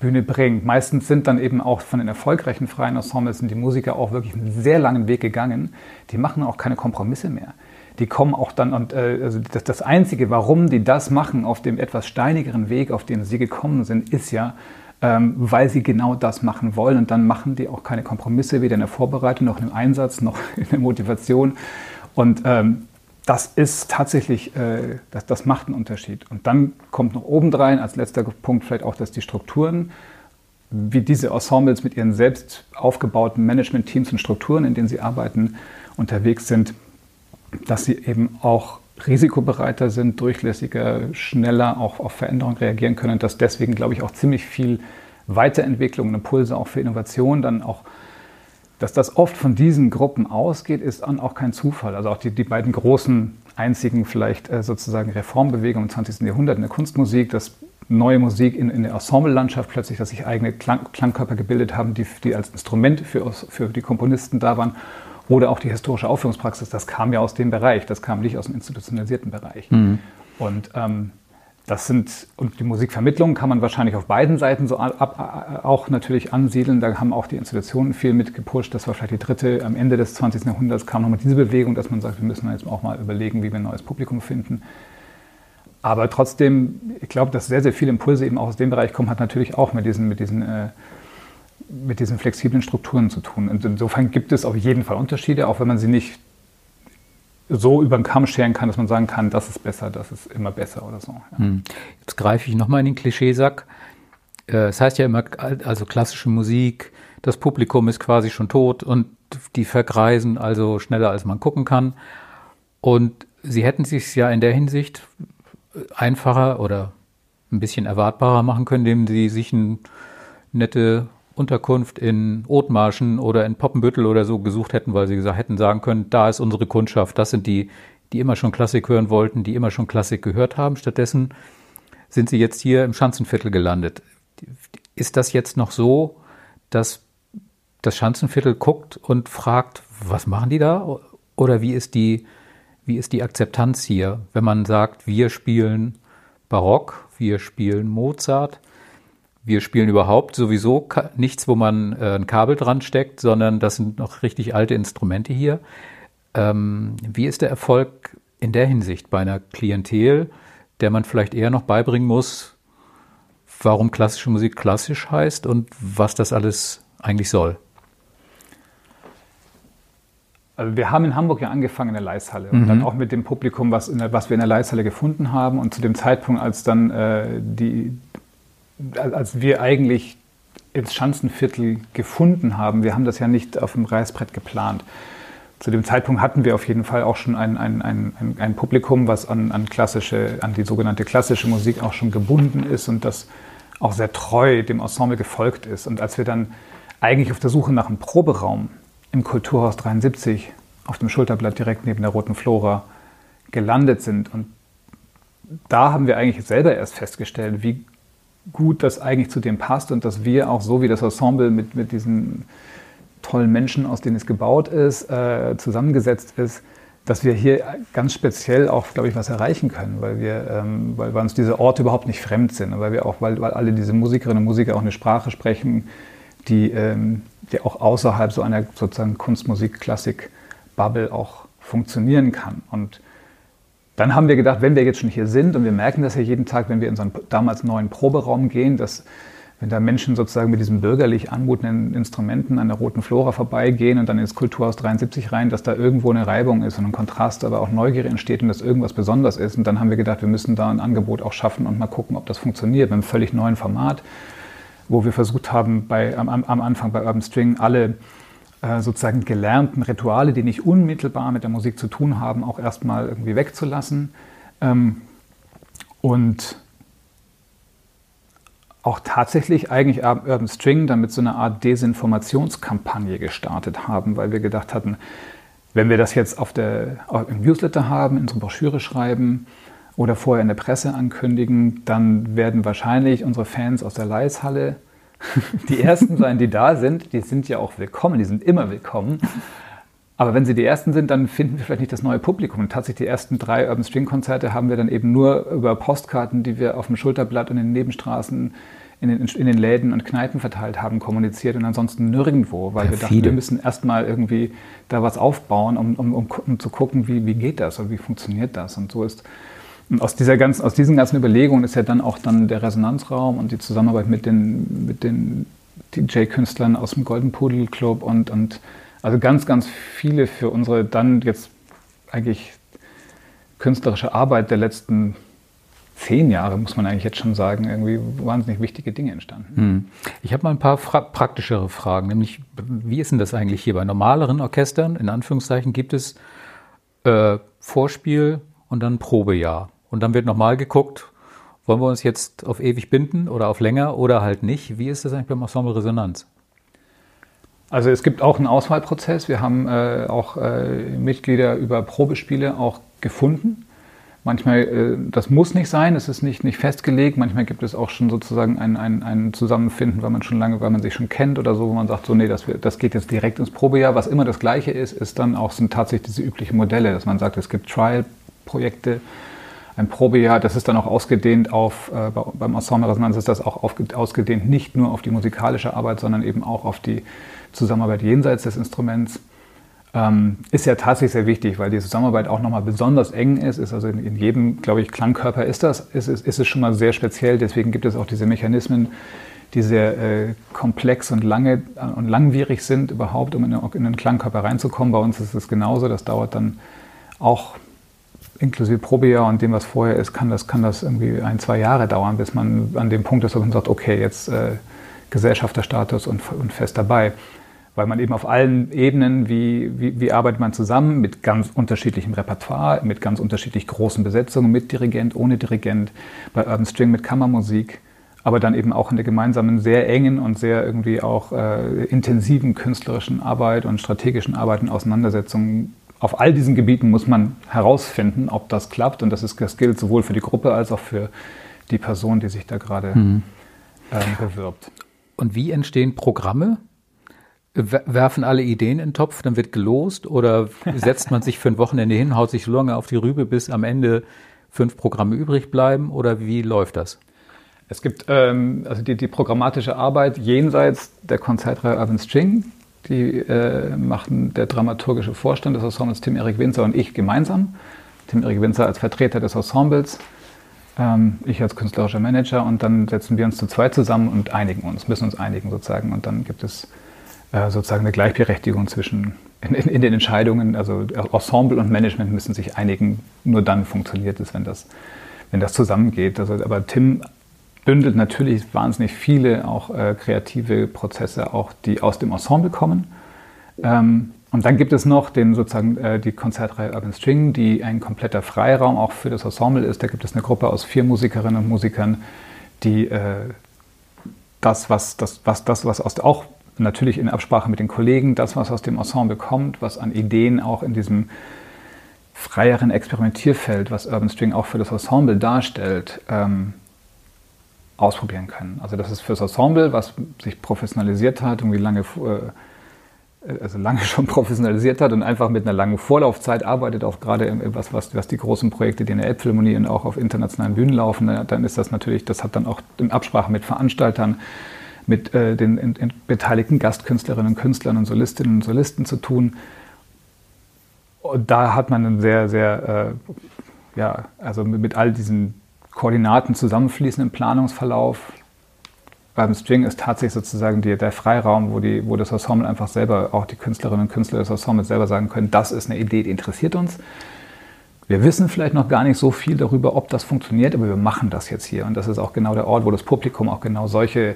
Bühne bringt. Meistens sind dann eben auch von den erfolgreichen freien Ensembles sind die Musiker auch wirklich einen sehr langen Weg gegangen. Die machen auch keine Kompromisse mehr. Die kommen auch dann und äh, also das, das Einzige, warum die das machen auf dem etwas steinigeren Weg, auf dem sie gekommen sind, ist ja, ähm, weil sie genau das machen wollen. Und dann machen die auch keine Kompromisse, weder in der Vorbereitung noch im Einsatz noch in der Motivation. Und ähm, das ist tatsächlich, äh, das, das macht einen Unterschied. Und dann kommt noch obendrein als letzter Punkt vielleicht auch, dass die Strukturen, wie diese Ensembles mit ihren selbst aufgebauten Management-Teams und Strukturen, in denen sie arbeiten, unterwegs sind, dass sie eben auch risikobereiter sind, durchlässiger, schneller auch auf Veränderungen reagieren können und dass deswegen, glaube ich, auch ziemlich viel Weiterentwicklung und Impulse auch für Innovation dann auch, dass das oft von diesen Gruppen ausgeht, ist auch kein Zufall. Also auch die, die beiden großen, einzigen vielleicht äh, sozusagen Reformbewegungen im 20. Jahrhundert in der Kunstmusik, dass neue Musik in, in der Ensemblelandschaft plötzlich, dass sich eigene Klang, Klangkörper gebildet haben, die, die als Instrument für, für die Komponisten da waren oder auch die historische Aufführungspraxis, das kam ja aus dem Bereich, das kam nicht aus dem institutionalisierten Bereich. Mhm. Und ähm, das sind, und die Musikvermittlung kann man wahrscheinlich auf beiden Seiten so ab, auch natürlich ansiedeln. Da haben auch die Institutionen viel mit gepusht. Das war vielleicht die dritte, am Ende des 20. Jahrhunderts kam nochmal diese Bewegung, dass man sagt, wir müssen jetzt auch mal überlegen, wie wir ein neues Publikum finden. Aber trotzdem, ich glaube, dass sehr, sehr viele Impulse eben auch aus dem Bereich kommen, hat natürlich auch mit diesen, mit diesen äh, mit diesen flexiblen Strukturen zu tun. Und insofern gibt es auf jeden Fall Unterschiede, auch wenn man sie nicht so über den Kamm scheren kann, dass man sagen kann, das ist besser, das ist immer besser oder so. Ja. Hm. Jetzt greife ich nochmal in den Klischeesack. Äh, es heißt ja immer, also klassische Musik, das Publikum ist quasi schon tot und die vergreisen also schneller, als man gucken kann. Und sie hätten sich ja in der Hinsicht einfacher oder ein bisschen erwartbarer machen können, indem sie sich eine nette Unterkunft in Othmarschen oder in Poppenbüttel oder so gesucht hätten, weil sie gesagt hätten sagen können, da ist unsere Kundschaft, das sind die, die immer schon Klassik hören wollten, die immer schon Klassik gehört haben. Stattdessen sind sie jetzt hier im Schanzenviertel gelandet. Ist das jetzt noch so, dass das Schanzenviertel guckt und fragt, was machen die da? Oder wie ist die, wie ist die Akzeptanz hier, wenn man sagt, wir spielen Barock, wir spielen Mozart? Wir spielen überhaupt sowieso nichts, wo man äh, ein Kabel dran steckt, sondern das sind noch richtig alte Instrumente hier. Ähm, wie ist der Erfolg in der Hinsicht bei einer Klientel, der man vielleicht eher noch beibringen muss, warum klassische Musik klassisch heißt und was das alles eigentlich soll? Also wir haben in Hamburg ja angefangen in der Leishalle mhm. und dann auch mit dem Publikum, was, der, was, wir in der Leishalle gefunden haben. Und zu dem Zeitpunkt, als dann äh, die, als wir eigentlich ins Schanzenviertel gefunden haben, wir haben das ja nicht auf dem Reißbrett geplant. Zu dem Zeitpunkt hatten wir auf jeden Fall auch schon ein, ein, ein, ein Publikum, was an, an, klassische, an die sogenannte klassische Musik auch schon gebunden ist und das auch sehr treu dem Ensemble gefolgt ist. Und als wir dann eigentlich auf der Suche nach einem Proberaum im Kulturhaus 73 auf dem Schulterblatt direkt neben der Roten Flora gelandet sind und da haben wir eigentlich selber erst festgestellt, wie gut das eigentlich zu dem passt und dass wir auch so wie das Ensemble mit, mit diesen tollen Menschen, aus denen es gebaut ist, äh, zusammengesetzt ist, dass wir hier ganz speziell auch, glaube ich, was erreichen können, weil wir, ähm, weil, weil uns diese Orte überhaupt nicht fremd sind, weil wir auch, weil, weil alle diese Musikerinnen und Musiker auch eine Sprache sprechen, die, ähm, die auch außerhalb so einer sozusagen Kunstmusik-Klassik-Bubble auch funktionieren kann. Und dann haben wir gedacht, wenn wir jetzt schon hier sind und wir merken das ja jeden Tag, wenn wir in so einen damals neuen Proberaum gehen, dass wenn da Menschen sozusagen mit diesen bürgerlich anmutenden Instrumenten an der roten Flora vorbeigehen und dann ins Kulturhaus 73 rein, dass da irgendwo eine Reibung ist und ein Kontrast, aber auch Neugier entsteht und dass irgendwas besonders ist. Und dann haben wir gedacht, wir müssen da ein Angebot auch schaffen und mal gucken, ob das funktioniert mit einem völlig neuen Format, wo wir versucht haben, bei, am, am Anfang bei Urban String alle sozusagen gelernten Rituale, die nicht unmittelbar mit der Musik zu tun haben, auch erstmal irgendwie wegzulassen. Ähm, und auch tatsächlich eigentlich Urban String dann mit so einer Art Desinformationskampagne gestartet haben, weil wir gedacht hatten, wenn wir das jetzt auf der, im Newsletter haben, in unsere Broschüre schreiben oder vorher in der Presse ankündigen, dann werden wahrscheinlich unsere Fans aus der Leishalle die Ersten sein, die da sind. Die sind ja auch willkommen, die sind immer willkommen. Aber wenn sie die Ersten sind, dann finden wir vielleicht nicht das neue Publikum. Und tatsächlich die ersten drei Urban String Konzerte haben wir dann eben nur über Postkarten, die wir auf dem Schulterblatt und in den Nebenstraßen, in den, in den Läden und Kneipen verteilt haben, kommuniziert und ansonsten nirgendwo, weil Perfide. wir dachten, wir müssen erstmal irgendwie da was aufbauen, um, um, um, um zu gucken, wie, wie geht das und wie funktioniert das. Und so ist aus, dieser ganzen, aus diesen ganzen Überlegungen ist ja dann auch dann der Resonanzraum und die Zusammenarbeit mit den, mit den DJ-Künstlern aus dem Golden Pudel Club und, und also ganz, ganz viele für unsere dann jetzt eigentlich künstlerische Arbeit der letzten zehn Jahre, muss man eigentlich jetzt schon sagen, irgendwie wahnsinnig wichtige Dinge entstanden. Hm. Ich habe mal ein paar fra praktischere Fragen, nämlich wie ist denn das eigentlich hier bei normaleren Orchestern? In Anführungszeichen gibt es äh, Vorspiel und dann Probejahr. Und dann wird nochmal geguckt, wollen wir uns jetzt auf ewig binden oder auf länger oder halt nicht? Wie ist das eigentlich beim Ensemble Resonanz? Also es gibt auch einen Auswahlprozess. Wir haben äh, auch äh, Mitglieder über Probespiele auch gefunden. Manchmal, äh, das muss nicht sein, es ist nicht, nicht festgelegt. Manchmal gibt es auch schon sozusagen ein, ein, ein Zusammenfinden, weil man schon lange, weil man sich schon kennt oder so, wo man sagt, so nee, das, das geht jetzt direkt ins Probejahr. Was immer das Gleiche ist, ist dann auch sind tatsächlich diese üblichen Modelle, dass man sagt, es gibt Trial-Projekte, ein Probejahr, das ist dann auch ausgedehnt auf, äh, beim Ensemble Resonanz ist das auch auf, ausgedehnt nicht nur auf die musikalische Arbeit, sondern eben auch auf die Zusammenarbeit jenseits des Instruments. Ähm, ist ja tatsächlich sehr wichtig, weil die Zusammenarbeit auch nochmal besonders eng ist. ist also in, in jedem, glaube ich, Klangkörper ist das, ist, ist, ist es schon mal sehr speziell. Deswegen gibt es auch diese Mechanismen, die sehr äh, komplex und lange äh, und langwierig sind überhaupt, um in, in den Klangkörper reinzukommen. Bei uns ist es genauso. Das dauert dann auch inklusive Probejahr und dem, was vorher ist, kann das, kann das irgendwie ein, zwei Jahre dauern, bis man an dem Punkt ist, wo man sagt, okay, jetzt äh, Gesellschafterstatus und, und fest dabei weil man eben auf allen Ebenen, wie, wie, wie, arbeitet man zusammen, mit ganz unterschiedlichem Repertoire, mit ganz unterschiedlich großen Besetzungen, mit Dirigent, ohne Dirigent, bei Urban String mit Kammermusik, aber dann eben auch in der gemeinsamen, sehr engen und sehr irgendwie auch äh, intensiven künstlerischen Arbeit und strategischen Arbeit und Auseinandersetzungen. Auf all diesen Gebieten muss man herausfinden, ob das klappt und das, ist, das gilt sowohl für die Gruppe als auch für die Person, die sich da gerade mhm. äh, bewirbt. Und wie entstehen Programme? werfen alle Ideen in den Topf, dann wird gelost oder setzt man sich für ein Wochenende hin, haut sich so lange auf die Rübe, bis am Ende fünf Programme übrig bleiben oder wie läuft das? Es gibt ähm, also die, die, programmatische Arbeit jenseits der Konzertreihe Urban String, die äh, machten der dramaturgische Vorstand des Ensembles Tim Erik Winzer und ich gemeinsam. Tim Erik Winzer als Vertreter des Ensembles, ähm, ich als künstlerischer Manager und dann setzen wir uns zu zweit zusammen und einigen uns, müssen uns einigen sozusagen und dann gibt es äh, sozusagen eine Gleichberechtigung zwischen in, in, in, den Entscheidungen. Also Ensemble und Management müssen sich einigen. Nur dann funktioniert es, wenn das, wenn das zusammengeht. Also, aber Tim bündelt natürlich wahnsinnig viele auch äh, kreative Prozesse, auch die aus dem Ensemble kommen. Ähm, und dann gibt es noch den, sozusagen äh, die Konzertreihe Urban String, die ein kompletter Freiraum auch für das Ensemble ist. Da gibt es eine Gruppe aus vier Musikerinnen und Musikern, die äh, das, was, das, was, das, was aus, auch natürlich in Absprache mit den Kollegen das, was aus dem Ensemble kommt, was an Ideen auch in diesem freieren Experimentierfeld, was Urban String auch für das Ensemble darstellt, ähm, ausprobieren können. Also das ist fürs Ensemble, was sich professionalisiert hat, irgendwie lange, äh, also lange schon professionalisiert hat und einfach mit einer langen Vorlaufzeit arbeitet, auch gerade was, was, was die großen Projekte, die in der Elbphilharmonie und auch auf internationalen Bühnen laufen, dann ist das natürlich, das hat dann auch in Absprache mit Veranstaltern mit äh, den beteiligten Gastkünstlerinnen und Künstlern und Solistinnen und Solisten zu tun. Und da hat man einen sehr, sehr, äh, ja, also mit, mit, all diesen Koordinaten zusammenfließenden Planungsverlauf. Beim String ist tatsächlich sozusagen die, der Freiraum, wo, die, wo das Ensemble einfach selber, auch die Künstlerinnen und Künstler des Ensembles selber sagen können, das ist eine Idee, die interessiert uns. Wir wissen vielleicht noch gar nicht so viel darüber, ob das funktioniert, aber wir machen das jetzt hier. Und das ist auch genau der Ort, wo das Publikum auch genau solche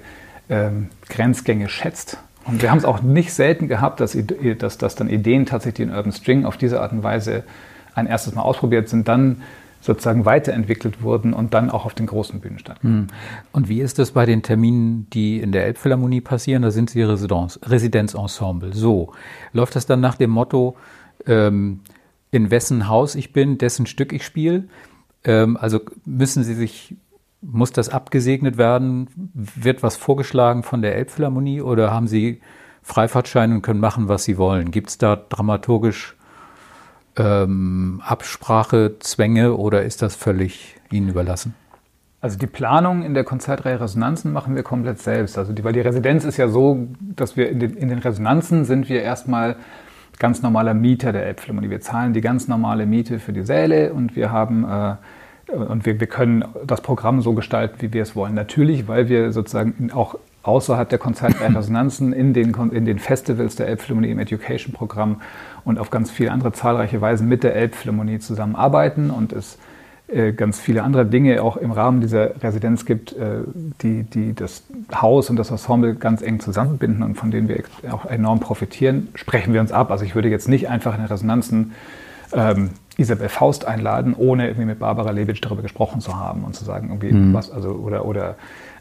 ähm, Grenzgänge schätzt. Und wir haben es auch nicht selten gehabt, dass, dass, dass dann Ideen tatsächlich in Urban String auf diese Art und Weise ein erstes Mal ausprobiert sind, dann sozusagen weiterentwickelt wurden und dann auch auf den großen Bühnen stattfinden. Hm. Und wie ist das bei den Terminen, die in der Elbphilharmonie passieren? Da sind Sie Residenz, Residenzensemble. So, läuft das dann nach dem Motto, ähm, in wessen Haus ich bin, dessen Stück ich spiele? Ähm, also müssen Sie sich, muss das abgesegnet werden? Wird was vorgeschlagen von der Elbphilharmonie oder haben Sie Freifahrtschein und können machen, was Sie wollen? Gibt es da dramaturgisch ähm, Absprache, Zwänge oder ist das völlig Ihnen überlassen? Also die Planung in der Konzertreihe Resonanzen machen wir komplett selbst. Also die, weil die Residenz ist ja so, dass wir in den, in den Resonanzen sind wir erstmal ganz normaler Mieter der Elbphilharmonie. Wir zahlen die ganz normale Miete für die Säle und wir haben äh, und wir, wir können das Programm so gestalten, wie wir es wollen. Natürlich, weil wir sozusagen auch außerhalb der Konzertreihe Resonanzen in den, in den Festivals der Elbphilharmonie im Education-Programm und auf ganz viele andere zahlreiche Weisen mit der Elbphilharmonie zusammenarbeiten und es äh, ganz viele andere Dinge auch im Rahmen dieser Residenz gibt, äh, die, die das Haus und das Ensemble ganz eng zusammenbinden und von denen wir auch enorm profitieren, sprechen wir uns ab. Also ich würde jetzt nicht einfach in Resonanzen ähm, Isabel Faust einladen, ohne irgendwie mit Barbara Lewitsch darüber gesprochen zu haben und zu sagen, irgendwie mhm. was, also oder, oder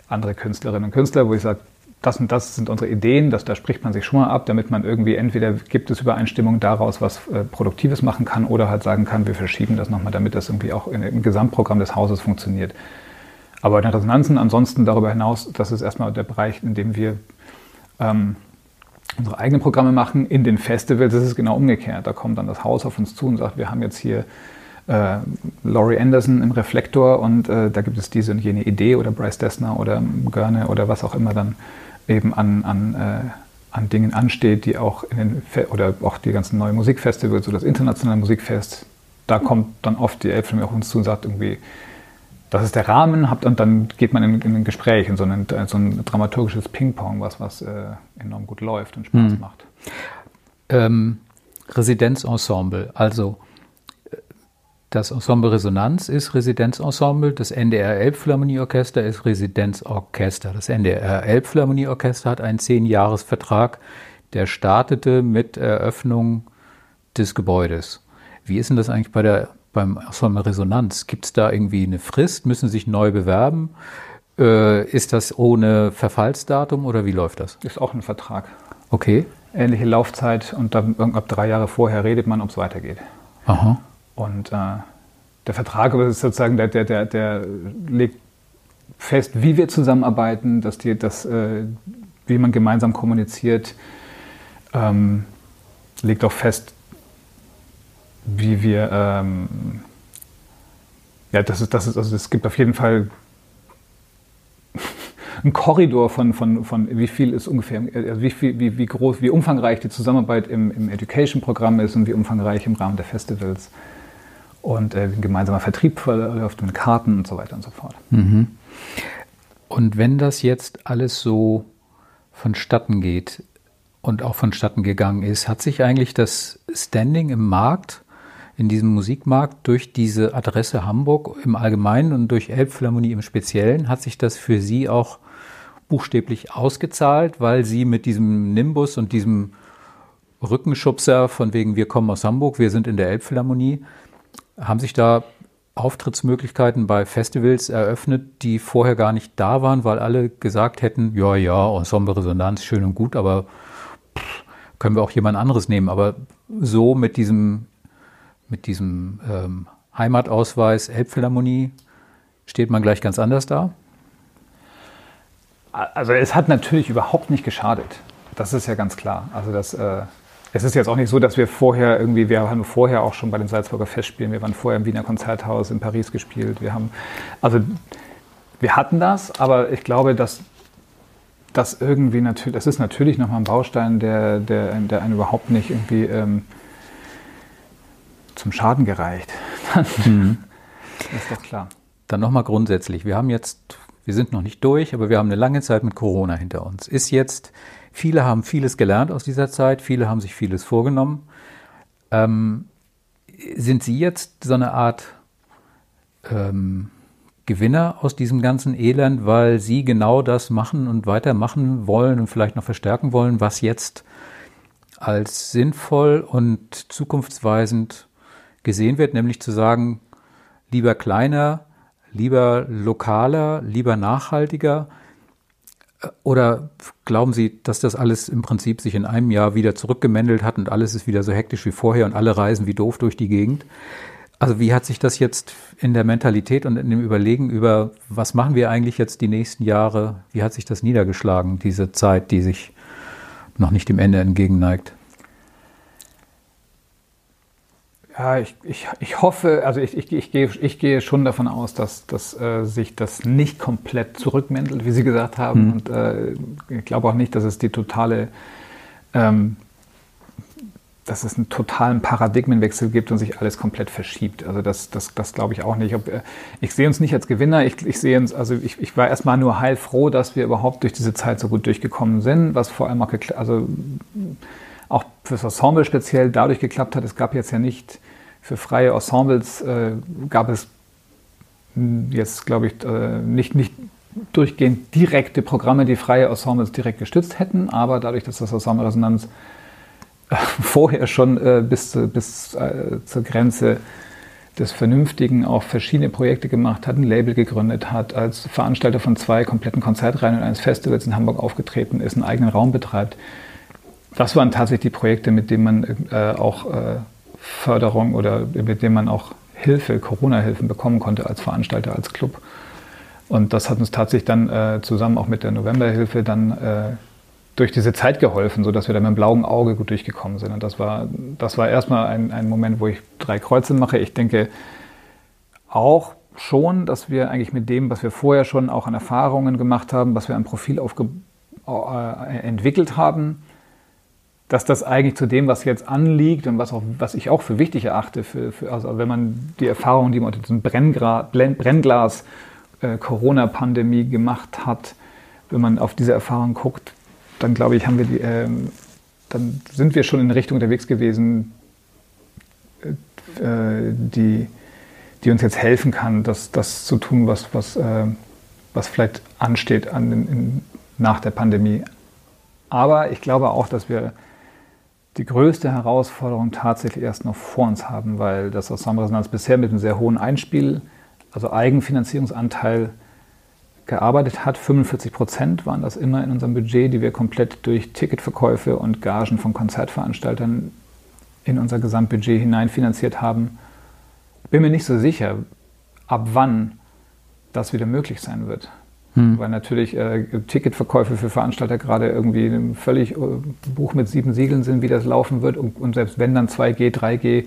andere Künstlerinnen und Künstler, wo ich sage, das und das sind unsere Ideen, das, da spricht man sich schon mal ab, damit man irgendwie entweder gibt es Übereinstimmung daraus, was äh, Produktives machen kann oder halt sagen kann, wir verschieben das nochmal, damit das irgendwie auch in, im Gesamtprogramm des Hauses funktioniert. Aber in Resonanzen ansonsten darüber hinaus, das ist erstmal der Bereich, in dem wir ähm, unsere eigenen Programme machen. In den Festivals ist es genau umgekehrt. Da kommt dann das Haus auf uns zu und sagt, wir haben jetzt hier äh, Laurie Anderson im Reflektor und äh, da gibt es diese und jene Idee oder Bryce Dessner oder Görne oder was auch immer dann eben an, an, äh, an Dingen ansteht, die auch in den Fe oder auch die ganzen neuen Musikfestivals oder das internationale Musikfest, da kommt dann oft die Elbphilharmonie auf uns zu und sagt irgendwie, das ist der Rahmen, habt, und dann geht man in, in ein Gespräch, in so ein, so ein dramaturgisches Ping-Pong, was, was äh, enorm gut läuft und Spaß mhm. macht. Ähm, Residenzensemble, also das Ensemble Resonanz ist Residenzensemble, das NDR Elbphilharmonieorchester ist Residenzorchester. Das NDR Elbphilharmonieorchester hat einen Zehn-Jahres-Vertrag, der startete mit Eröffnung des Gebäudes. Wie ist denn das eigentlich bei der, beim Ensemble Resonanz? Gibt es da irgendwie eine Frist? Müssen Sie sich neu bewerben? Äh, ist das ohne Verfallsdatum oder wie läuft das? Ist auch ein Vertrag. Okay. Ähnliche Laufzeit und dann ab drei Jahre vorher redet man, ob es weitergeht. Aha. Und äh, der Vertrag ist sozusagen, der, der, der, der legt fest, wie wir zusammenarbeiten, dass die, dass, äh, wie man gemeinsam kommuniziert, ähm, legt auch fest, wie wir, ähm, ja, das ist, das ist, also es gibt auf jeden Fall einen Korridor von, von, von wie viel ist ungefähr, also wie, viel, wie, wie groß, wie umfangreich die Zusammenarbeit im, im Education-Programm ist und wie umfangreich im Rahmen der Festivals und äh, ein gemeinsamer Vertrieb verläuft mit Karten und so weiter und so fort. Mhm. Und wenn das jetzt alles so vonstatten geht und auch vonstatten gegangen ist, hat sich eigentlich das Standing im Markt, in diesem Musikmarkt durch diese Adresse Hamburg im Allgemeinen und durch Elbphilharmonie im Speziellen, hat sich das für Sie auch buchstäblich ausgezahlt, weil Sie mit diesem Nimbus und diesem Rückenschubser von wegen wir kommen aus Hamburg, wir sind in der Elbphilharmonie, haben sich da Auftrittsmöglichkeiten bei Festivals eröffnet, die vorher gar nicht da waren, weil alle gesagt hätten, ja, ja, Ensemble Resonanz, schön und gut, aber pff, können wir auch jemand anderes nehmen. Aber so mit diesem, mit diesem ähm, Heimatausweis Elbphilharmonie steht man gleich ganz anders da? Also es hat natürlich überhaupt nicht geschadet. Das ist ja ganz klar. Also das äh, es ist jetzt auch nicht so, dass wir vorher irgendwie, wir haben vorher auch schon bei den Salzburger Festspielen, wir waren vorher im Wiener Konzerthaus in Paris gespielt. Wir haben, also wir hatten das, aber ich glaube, dass das irgendwie natürlich, das ist natürlich nochmal ein Baustein, der, der, der einen überhaupt nicht irgendwie ähm, zum Schaden gereicht. mhm. Das ist doch klar. Dann nochmal grundsätzlich. Wir haben jetzt, wir sind noch nicht durch, aber wir haben eine lange Zeit mit Corona hinter uns. Ist jetzt Viele haben vieles gelernt aus dieser Zeit, viele haben sich vieles vorgenommen. Ähm, sind Sie jetzt so eine Art ähm, Gewinner aus diesem ganzen Elend, weil Sie genau das machen und weitermachen wollen und vielleicht noch verstärken wollen, was jetzt als sinnvoll und zukunftsweisend gesehen wird, nämlich zu sagen, lieber kleiner, lieber lokaler, lieber nachhaltiger? Oder glauben Sie, dass das alles im Prinzip sich in einem Jahr wieder zurückgemändelt hat und alles ist wieder so hektisch wie vorher und alle reisen wie doof durch die Gegend? Also wie hat sich das jetzt in der Mentalität und in dem Überlegen über, was machen wir eigentlich jetzt die nächsten Jahre, wie hat sich das niedergeschlagen, diese Zeit, die sich noch nicht dem Ende entgegenneigt? Ja, ich, ich, ich hoffe, also ich, ich, ich, gehe, ich gehe schon davon aus, dass, dass äh, sich das nicht komplett zurückmändelt, wie Sie gesagt haben. Mhm. Und äh, ich glaube auch nicht, dass es die totale, ähm, dass es einen totalen Paradigmenwechsel gibt und sich alles komplett verschiebt. Also das, das, das glaube ich auch nicht. Ob, äh, ich sehe uns nicht als Gewinner. Ich, ich sehe uns, also ich, ich war erstmal nur heilfroh, dass wir überhaupt durch diese Zeit so gut durchgekommen sind, was vor allem auch, also auch fürs Ensemble speziell dadurch geklappt hat. Es gab jetzt ja nicht für freie Ensembles äh, gab es hm, jetzt, glaube ich, äh, nicht, nicht durchgehend direkte Programme, die freie Ensembles direkt gestützt hätten, aber dadurch, dass das Ensemble Resonanz äh, vorher schon äh, bis, bis äh, zur Grenze des Vernünftigen auch verschiedene Projekte gemacht hat, ein Label gegründet hat, als Veranstalter von zwei kompletten Konzertreihen und eines Festivals in Hamburg aufgetreten ist, einen eigenen Raum betreibt. Das waren tatsächlich die Projekte, mit denen man äh, auch Förderung oder mit dem man auch Hilfe, Corona-Hilfen bekommen konnte als Veranstalter, als Club. Und das hat uns tatsächlich dann äh, zusammen auch mit der Novemberhilfe dann äh, durch diese Zeit geholfen, sodass wir da mit dem blauen Auge gut durchgekommen sind. Und das war, das war erstmal ein, ein Moment, wo ich drei Kreuze mache. Ich denke auch schon, dass wir eigentlich mit dem, was wir vorher schon auch an Erfahrungen gemacht haben, was wir an Profil aufge äh, entwickelt haben, dass das eigentlich zu dem, was jetzt anliegt und was, auch, was ich auch für wichtig erachte, für, für, also wenn man die Erfahrungen, die man unter diesem Brennglas, äh, Corona-Pandemie gemacht hat, wenn man auf diese Erfahrung guckt, dann glaube ich, haben wir die, äh, dann sind wir schon in Richtung unterwegs gewesen, äh, die, die uns jetzt helfen kann, das, das zu tun, was, was, äh, was vielleicht ansteht an, in, nach der Pandemie. Aber ich glaube auch, dass wir die größte Herausforderung tatsächlich erst noch vor uns haben, weil das Ensemble Resonanz bisher mit einem sehr hohen Einspiel, also Eigenfinanzierungsanteil gearbeitet hat. 45 Prozent waren das immer in unserem Budget, die wir komplett durch Ticketverkäufe und Gagen von Konzertveranstaltern in unser Gesamtbudget hineinfinanziert haben. Bin mir nicht so sicher, ab wann das wieder möglich sein wird. Hm. Weil natürlich äh, Ticketverkäufe für Veranstalter gerade irgendwie völlig äh, Buch mit sieben Siegeln sind, wie das laufen wird. Und, und selbst wenn dann 2G, 3G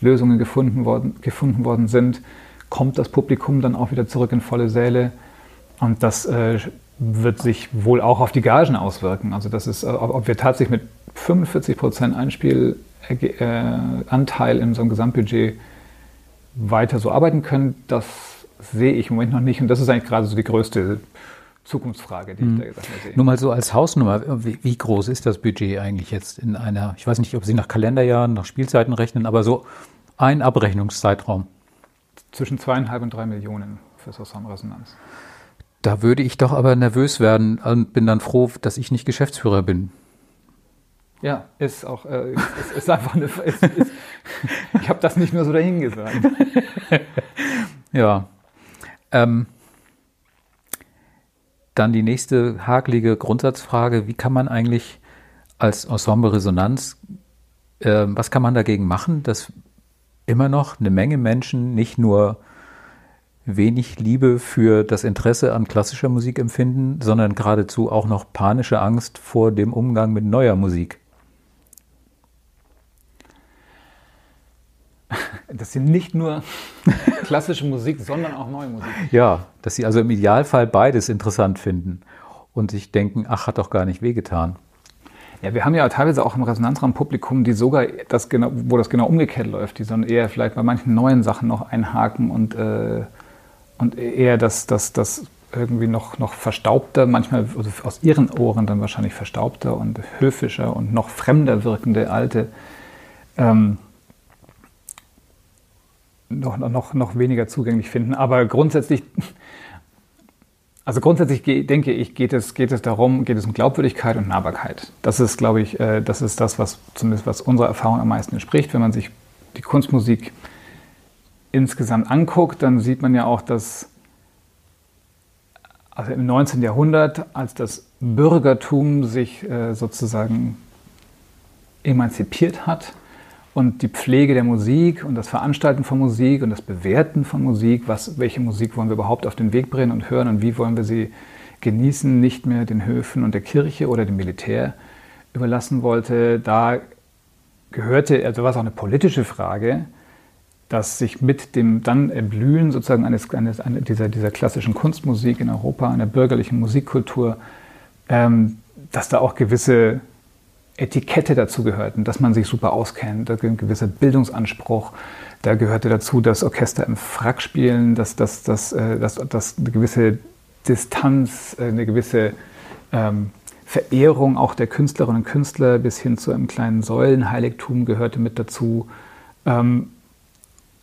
Lösungen gefunden worden, gefunden worden sind, kommt das Publikum dann auch wieder zurück in volle Säle. Und das äh, wird sich wohl auch auf die Gagen auswirken. Also das ist, äh, ob wir tatsächlich mit 45 Prozent Einspielanteil in unserem Gesamtbudget weiter so arbeiten können, das sehe ich im Moment noch nicht. Und das ist eigentlich gerade so die größte Zukunftsfrage, die ich da sehe. Nur mal so als Hausnummer, wie, wie, groß ist das Budget eigentlich jetzt in einer, ich weiß nicht, ob Sie nach Kalenderjahren, nach Spielzeiten rechnen, aber so ein Abrechnungszeitraum? Zwischen zweieinhalb und drei Millionen für Resonanz. Da würde ich doch aber nervös werden und bin dann froh, dass ich nicht Geschäftsführer bin. Ja, ist auch, äh, ist, ist, einfach eine. Ist, ist, ich habe das nicht nur so dahingesagt. ja, ähm, dann die nächste hakelige Grundsatzfrage, wie kann man eigentlich als Ensemble Resonanz, äh, was kann man dagegen machen, dass immer noch eine Menge Menschen nicht nur wenig Liebe für das Interesse an klassischer Musik empfinden, sondern geradezu auch noch panische Angst vor dem Umgang mit neuer Musik. Dass sie nicht nur klassische Musik, sondern auch neue Musik. Ja, dass sie also im Idealfall beides interessant finden und sich denken, ach, hat doch gar nicht wehgetan. Ja, wir haben ja teilweise auch im Resonanzraum Publikum, die sogar das genau, wo das genau umgekehrt läuft, die sondern eher vielleicht bei manchen neuen Sachen noch einhaken und, äh, und eher das, das, das irgendwie noch, noch verstaubter, manchmal also aus ihren Ohren dann wahrscheinlich verstaubter und höfischer und noch fremder wirkende alte ähm, noch, noch, noch weniger zugänglich finden. Aber grundsätzlich, also grundsätzlich denke ich, geht es, geht es darum, geht es um Glaubwürdigkeit und Nahbarkeit. Das ist, glaube ich, äh, das ist das, was zumindest was unserer Erfahrung am meisten entspricht, wenn man sich die Kunstmusik insgesamt anguckt, dann sieht man ja auch, dass also im 19. Jahrhundert, als das Bürgertum sich äh, sozusagen emanzipiert hat und die Pflege der Musik und das Veranstalten von Musik und das Bewerten von Musik, was, welche Musik wollen wir überhaupt auf den Weg bringen und hören und wie wollen wir sie genießen, nicht mehr den Höfen und der Kirche oder dem Militär überlassen wollte, da gehörte, also war es auch eine politische Frage, dass sich mit dem dann Erblühen sozusagen eines, eines dieser, dieser klassischen Kunstmusik in Europa, einer bürgerlichen Musikkultur, ähm, dass da auch gewisse Etikette dazu gehörten, dass man sich super auskennt, da ein gewisser Bildungsanspruch. Da gehörte dazu, dass Orchester im Frack spielen, dass, dass, dass, äh, dass, dass eine gewisse Distanz, äh, eine gewisse ähm, Verehrung auch der Künstlerinnen und Künstler bis hin zu einem kleinen Säulenheiligtum gehörte mit dazu. Ähm,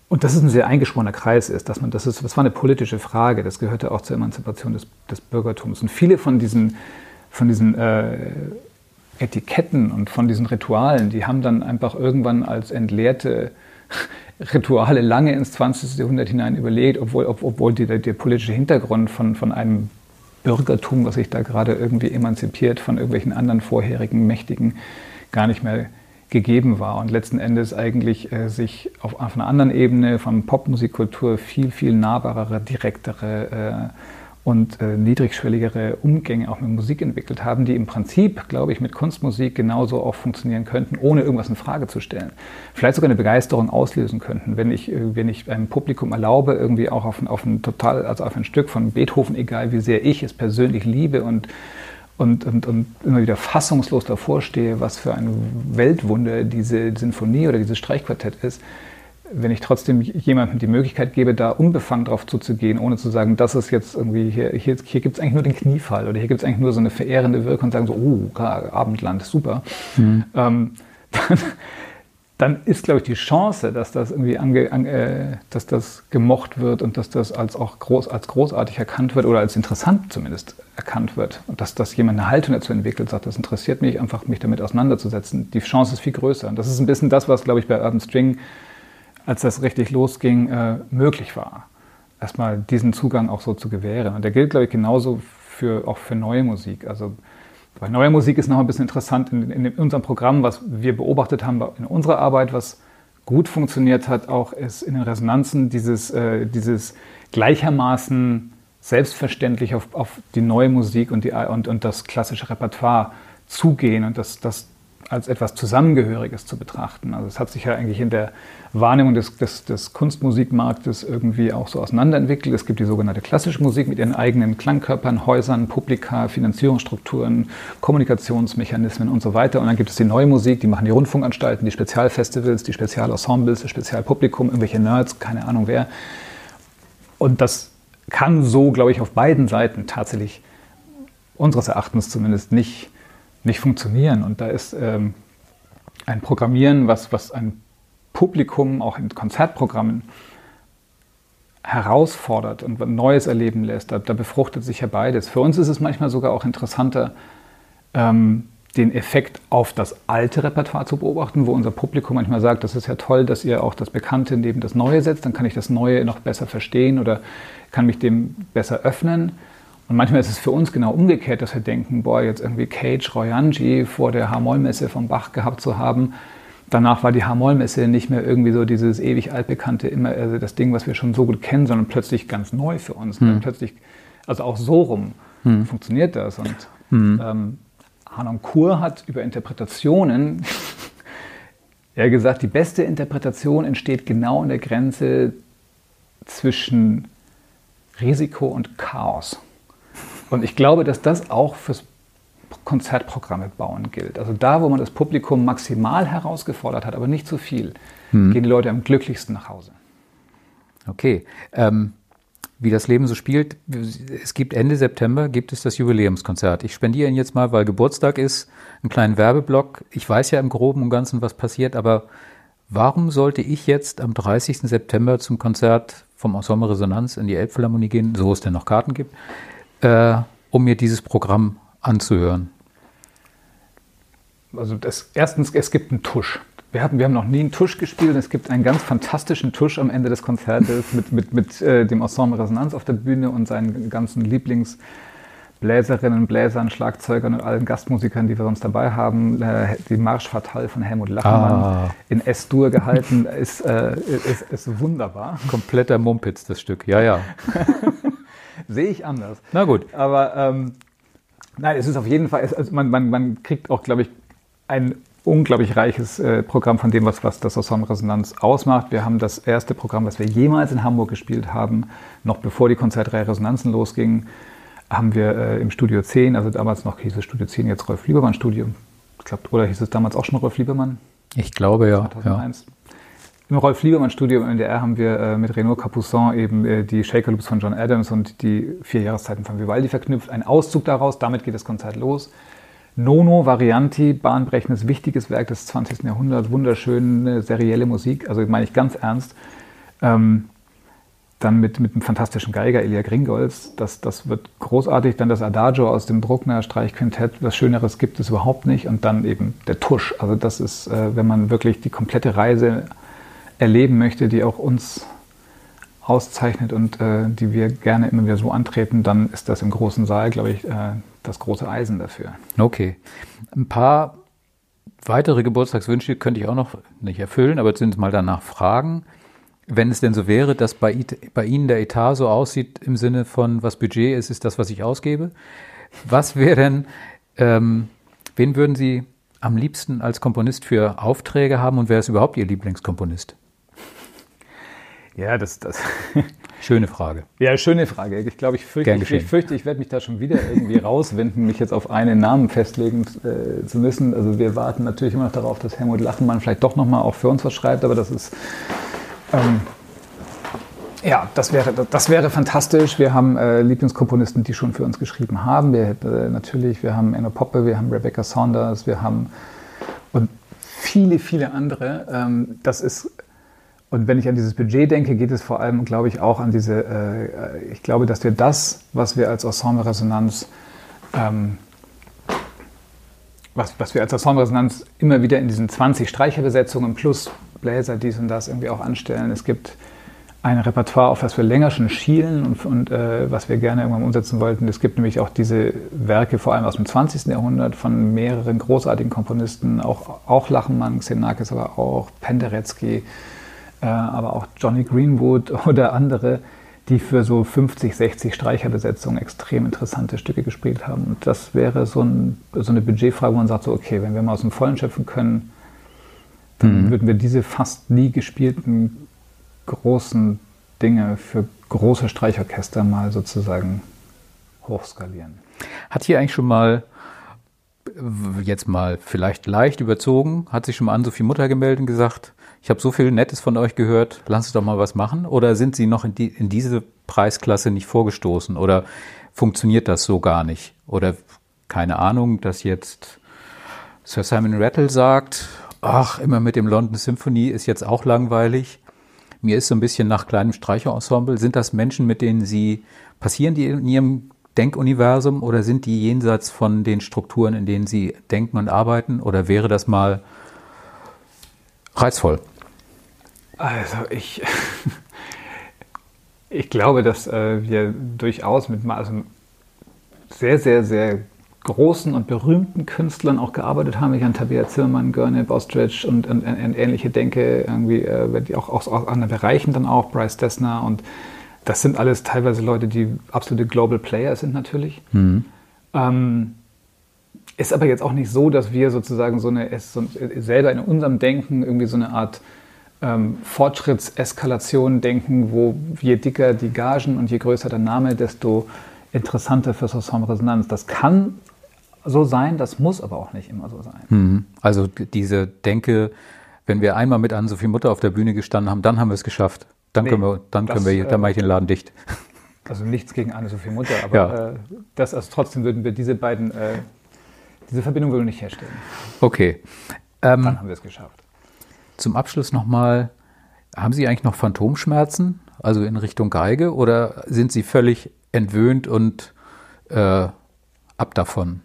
und dass es ein sehr eingeschworener Kreis ist, dass man, das ist, das war eine politische Frage, das gehörte auch zur Emanzipation des, des Bürgertums. Und viele von diesen, von diesen äh, Etiketten und von diesen Ritualen, die haben dann einfach irgendwann als entleerte Rituale lange ins 20. Jahrhundert hinein überlegt, obwohl, ob, obwohl die, der, der, politische Hintergrund von, von einem Bürgertum, was sich da gerade irgendwie emanzipiert von irgendwelchen anderen vorherigen Mächtigen, gar nicht mehr gegeben war und letzten Endes eigentlich äh, sich auf, auf, einer anderen Ebene von Popmusikkultur viel, viel nahbarere, direktere äh, und äh, niedrigschwelligere Umgänge auch mit Musik entwickelt haben, die im Prinzip, glaube ich, mit Kunstmusik genauso auch funktionieren könnten, ohne irgendwas in Frage zu stellen. Vielleicht sogar eine Begeisterung auslösen könnten, wenn ich, äh, wenn ich einem Publikum erlaube, irgendwie auch auf ein, auf ein total, also auf ein Stück von Beethoven, egal wie sehr ich es persönlich liebe und und, und, und immer wieder fassungslos davor stehe, was für ein Weltwunder diese Sinfonie oder dieses Streichquartett ist, wenn ich trotzdem jemandem die Möglichkeit gebe, da unbefangen drauf zuzugehen, ohne zu sagen, das ist jetzt irgendwie, hier, hier, hier gibt es eigentlich nur den Kniefall oder hier gibt es eigentlich nur so eine verehrende Wirkung und sagen so, oh, Abendland, super, mhm. ähm, dann, dann, ist, glaube ich, die Chance, dass das irgendwie ange, an, äh, dass das gemocht wird und dass das als auch groß, als großartig erkannt wird oder als interessant zumindest erkannt wird und dass, dass jemand eine Haltung dazu entwickelt, sagt, das interessiert mich, einfach mich damit auseinanderzusetzen. Die Chance ist viel größer. Und das ist ein bisschen das, was, glaube ich, bei Urban String als das richtig losging, äh, möglich war. Erstmal diesen Zugang auch so zu gewähren. Und der gilt, glaube ich, genauso für, auch für neue Musik. Also bei neuer Musik ist noch ein bisschen interessant in, in unserem Programm, was wir beobachtet haben in unserer Arbeit, was gut funktioniert hat, auch ist in den Resonanzen dieses, äh, dieses gleichermaßen selbstverständlich auf, auf die neue Musik und, die, und, und das klassische Repertoire zugehen und das, das als etwas Zusammengehöriges zu betrachten. Also es hat sich ja eigentlich in der Wahrnehmung des, des, des, Kunstmusikmarktes irgendwie auch so auseinanderentwickelt. Es gibt die sogenannte klassische Musik mit ihren eigenen Klangkörpern, Häusern, Publika, Finanzierungsstrukturen, Kommunikationsmechanismen und so weiter. Und dann gibt es die neue Musik, die machen die Rundfunkanstalten, die Spezialfestivals, die Spezialensembles, das Spezialpublikum, irgendwelche Nerds, keine Ahnung wer. Und das kann so, glaube ich, auf beiden Seiten tatsächlich unseres Erachtens zumindest nicht nicht funktionieren. Und da ist ähm, ein Programmieren, was, was ein Publikum auch in Konzertprogrammen herausfordert und Neues erleben lässt, da, da, befruchtet sich ja beides. Für uns ist es manchmal sogar auch interessanter, ähm, den Effekt auf das alte Repertoire zu beobachten, wo unser Publikum manchmal sagt, das ist ja toll, dass ihr auch das Bekannte neben das Neue setzt, dann kann ich das Neue noch besser verstehen oder kann mich dem besser öffnen. Und manchmal ist es für uns genau umgekehrt, dass wir denken, boah, jetzt irgendwie Cage Royanji vor der H-Moll-Messe vom Bach gehabt zu haben. Danach war die H-Moll-Messe nicht mehr irgendwie so dieses ewig altbekannte, immer also das Ding, was wir schon so gut kennen, sondern plötzlich ganz neu für uns. Hm. Plötzlich, also auch so rum hm. funktioniert das. Und hm. ähm, Hanon Kur hat über Interpretationen ja gesagt, die beste Interpretation entsteht genau in der Grenze zwischen Risiko und Chaos. Und ich glaube, dass das auch fürs Konzertprogramme bauen gilt. Also da, wo man das Publikum maximal herausgefordert hat, aber nicht zu viel, hm. gehen die Leute am glücklichsten nach Hause. Okay. Ähm, wie das Leben so spielt, es gibt Ende September gibt es das Jubiläumskonzert. Ich spendiere ihn jetzt mal, weil Geburtstag ist, einen kleinen Werbeblock. Ich weiß ja im Groben und Ganzen, was passiert, aber warum sollte ich jetzt am 30. September zum Konzert vom Ensemble Resonanz in die Elbphilharmonie gehen, so es denn noch Karten gibt? äh, um mir dieses Programm anzuhören? Also das, erstens, es gibt einen Tusch. Wir haben, wir haben noch nie einen Tusch gespielt und es gibt einen ganz fantastischen Tusch am Ende des Konzertes mit, mit, mit äh, dem Ensemble Resonanz auf der Bühne und seinen ganzen Lieblings- Bläserinnen, Bläsern, Schlagzeugern und allen Gastmusikern, die wir sonst dabei haben. Äh, die Marsch Fatal von Helmut Lachenmann ah. in S-Dur gehalten, ist, äh, ist, ist, wunderbar. Kompletter Mumpitz, das Stück, ja, ja. Sehe ich anders. Na gut. Aber ähm, nein, es ist auf jeden Fall, also man, man, man kriegt auch, glaube ich, ein unglaublich reiches äh, Programm von dem, was, was das Ensemble Resonanz ausmacht. Wir haben das erste Programm, was wir jemals in Hamburg gespielt haben, noch bevor die Konzertreihe Resonanzen losging haben wir äh, im Studio 10, also damals noch hieß es Studio 10, jetzt Rolf Liebermann Studio. Ich glaube, oder hieß es damals auch schon Rolf Liebermann? Ich glaube ja. 2001. Ja. Im Rolf Liebermann Studio im NDR haben wir äh, mit Renaud Capuçon eben äh, die Shaker Loops von John Adams und die vier Jahreszeiten von Vivaldi verknüpft. Ein Auszug daraus, damit geht das Konzert los. Nono Varianti, bahnbrechendes, wichtiges Werk des 20. Jahrhunderts, wunderschöne, serielle Musik, also meine ich ganz ernst. Ähm, dann mit, mit einem fantastischen Geiger, Elia Gringolz. Das, das wird großartig. Dann das Adagio aus dem Bruckner Streichquintett. Was Schöneres gibt es überhaupt nicht. Und dann eben der Tusch. Also das ist, äh, wenn man wirklich die komplette Reise erleben möchte, die auch uns auszeichnet und äh, die wir gerne immer wieder so antreten, dann ist das im großen Saal, glaube ich, äh, das große Eisen dafür. Okay. Ein paar weitere Geburtstagswünsche könnte ich auch noch nicht erfüllen, aber zumindest mal danach fragen. Wenn es denn so wäre, dass bei, bei Ihnen der Etat so aussieht im Sinne von, was Budget ist, ist das, was ich ausgebe. Was wäre denn, ähm, wen würden Sie am liebsten als Komponist für Aufträge haben und wer ist überhaupt Ihr Lieblingskomponist? Ja, das, das. Schöne Frage. Ja, schöne Frage. Ich glaube, ich fürchte, ich, ich, fürchte, ich werde mich da schon wieder irgendwie rauswinden, mich jetzt auf einen Namen festlegen äh, zu müssen. Also wir warten natürlich immer noch darauf, dass Helmut Lachenmann vielleicht doch nochmal auch für uns was schreibt, aber das ist ähm, ja, das wäre, das wäre fantastisch. Wir haben äh, Lieblingskomponisten, die schon für uns geschrieben haben. Wir, äh, natürlich, wir haben Enno Poppe, wir haben Rebecca Saunders, wir haben und viele, viele andere. Ähm, das ist, und wenn ich an dieses Budget denke, geht es vor allem, glaube ich, auch an diese, äh, ich glaube, dass wir das, was wir als Ensemble Resonanz ähm, was, was wir als Ensemble Resonanz immer wieder in diesen 20 Streicherbesetzungen plus Bläser dies und das irgendwie auch anstellen. Es gibt ein Repertoire, auf das wir länger schon schielen und, und äh, was wir gerne irgendwann umsetzen wollten. Es gibt nämlich auch diese Werke, vor allem aus dem 20. Jahrhundert, von mehreren großartigen Komponisten, auch, auch Lachenmann, Xenakis, aber auch Penderecki, äh, aber auch Johnny Greenwood oder andere, die für so 50, 60 Streicherbesetzungen extrem interessante Stücke gespielt haben. Und das wäre so, ein, so eine Budgetfrage, wo man sagt, so, okay, wenn wir mal aus dem Vollen schöpfen können, dann mhm. würden wir diese fast nie gespielten großen Dinge für große Streichorchester mal sozusagen hochskalieren. Hat hier eigentlich schon mal, jetzt mal vielleicht leicht überzogen, hat sich schon mal Ann-Sophie Mutter gemeldet und gesagt, ich habe so viel Nettes von euch gehört, lass uns doch mal was machen? Oder sind Sie noch in, die, in diese Preisklasse nicht vorgestoßen? Oder funktioniert das so gar nicht? Oder keine Ahnung, dass jetzt Sir Simon Rattle sagt, ach, immer mit dem London Symphony ist jetzt auch langweilig. Mir ist so ein bisschen nach kleinem Streicherensemble. Sind das Menschen, mit denen Sie, passieren die in Ihrem Denkuniversum oder sind die jenseits von den Strukturen, in denen Sie denken und arbeiten? Oder wäre das mal reizvoll? Also ich, ich glaube, dass äh, wir durchaus mit also sehr, sehr, sehr großen und berühmten Künstlern auch gearbeitet haben. Ich an Tabea Zimmermann, Görne, Bostridge und, und, und, ähnliche denke, irgendwie äh, auch aus, aus anderen Bereichen dann auch, Bryce Dessner und das sind alles teilweise Leute, die absolute Global Player sind natürlich. Mhm. Ähm, ist aber jetzt auch nicht so, dass wir sozusagen so eine, so, selber in unserem Denken irgendwie so eine Art ähm, Fortschrittseskalation denken, wo je dicker die Gagen und je größer der Name, desto interessanter für Resonanz. Das kann so sein, das muss aber auch nicht immer so sein. Mhm. Also diese Denke, wenn wir einmal mit Ann-Sophie Mutter auf der Bühne gestanden haben, dann haben wir es geschafft. Dann nee, können wir, dann das, können wir, dann mache ich den Laden dicht. Also nichts gegen Anne-Sophie Mutter, aber ja. äh, das, also trotzdem würden wir diese beiden, äh, diese Verbindung würden wir nicht herstellen. Okay. Ähm, dann haben wir es geschafft. Zum Abschluss nochmal, haben Sie eigentlich noch Phantomschmerzen, also in Richtung Geige, oder sind Sie völlig entwöhnt und äh, ab davon?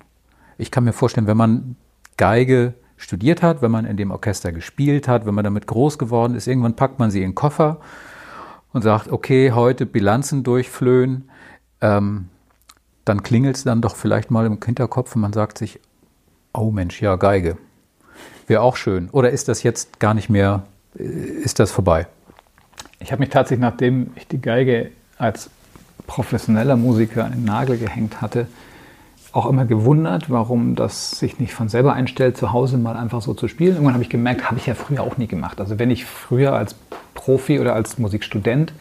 ich kann mir vorstellen, wenn man Geige studiert hat, wenn man in dem Orchester gespielt hat, wenn man damit groß geworden ist. Irgendwann packt man sie in den Koffer und sagt, okay, heute Bilanzen durchflöhen. Ähm, dann klingelt es dann doch vielleicht mal im Hinterkopf und man sagt sich, oh Mensch, ja, Geige. Wäre auch schön. Oder ist das jetzt gar nicht mehr, äh, ist das vorbei? Ich habe mich tatsächlich, nachdem ich die Geige als professioneller Musiker an den Nagel gehängt hatte, auch immer gewundert, warum das sich nicht von selber einstellt, zu Hause mal einfach so zu spielen. Irgendwann habe ich gemerkt, habe ich ja früher auch nie gemacht. Also wenn ich früher als Profi oder als Musikstudent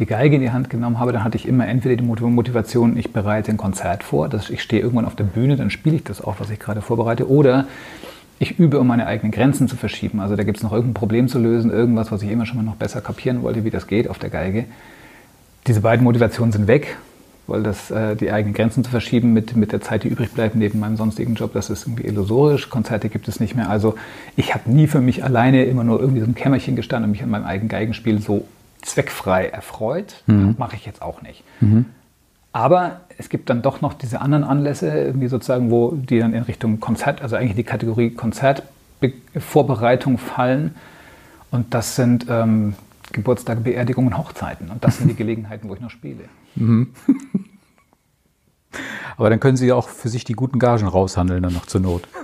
die Geige in die Hand genommen habe, dann hatte ich immer entweder die Motivation, ich bereite ein Konzert vor, dass ich stehe irgendwann auf der Bühne, dann spiele ich das auch, was ich gerade vorbereite, oder ich übe, um meine eigenen Grenzen zu verschieben. Also da gibt es noch irgendein Problem zu lösen, irgendwas, was ich immer schon mal noch besser kapieren wollte, wie das geht auf der Geige. Diese beiden Motivationen sind weg, weil das, äh, die eigenen Grenzen zu verschieben mit, mit der Zeit, die übrig bleibt neben meinem sonstigen Job, das ist irgendwie illusorisch. Konzerte gibt es nicht mehr. Also ich habe nie für mich alleine immer nur irgendwie so ein Kämmerchen gestanden und mich an meinem eigenen Geigenspiel so zweckfrei erfreut. Mhm. Mache ich jetzt auch nicht. Mhm. Aber es gibt dann doch noch diese anderen Anlässe, irgendwie sozusagen, wo die dann in Richtung Konzert, also eigentlich die Kategorie Konzertvorbereitung fallen. Und das sind ähm, Geburtstage, Beerdigungen, Hochzeiten. Und das sind die Gelegenheiten, wo ich noch spiele. Mhm. Aber dann können Sie ja auch für sich die guten Gagen raushandeln, dann noch zur Not.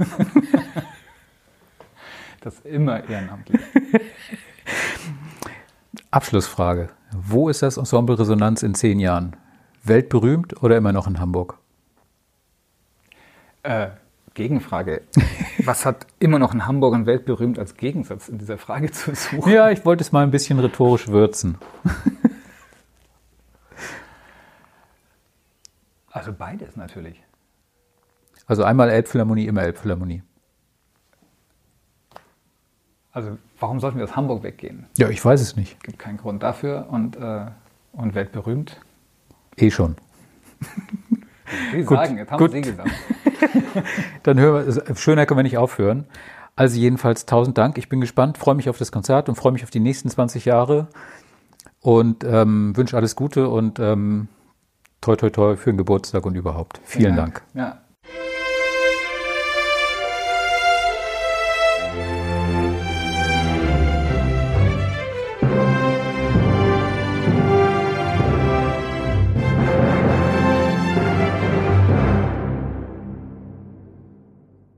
das immer ehrenamtlich. Abschlussfrage. Wo ist das Ensemble Resonanz in zehn Jahren? Weltberühmt oder immer noch in Hamburg? Äh, Gegenfrage. Was hat immer noch in Hamburg und weltberühmt als Gegensatz in dieser Frage zu suchen? Ja, ich wollte es mal ein bisschen rhetorisch würzen. Also beides natürlich. Also einmal Elbphilharmonie, immer Elbphilharmonie. Also warum sollten wir aus Hamburg weggehen? Ja, ich weiß es nicht. Es Gibt keinen Grund dafür und, äh, und weltberühmt. Eh schon. Sie sagen, jetzt haben gut. Sie gesagt. Dann hören wir, schöner können wir nicht aufhören. Also jedenfalls tausend Dank. Ich bin gespannt, freue mich auf das Konzert und freue mich auf die nächsten 20 Jahre und ähm, wünsche alles Gute und ähm, toi toi toi für den Geburtstag und überhaupt. Vielen, Vielen Dank. Dank. Ja.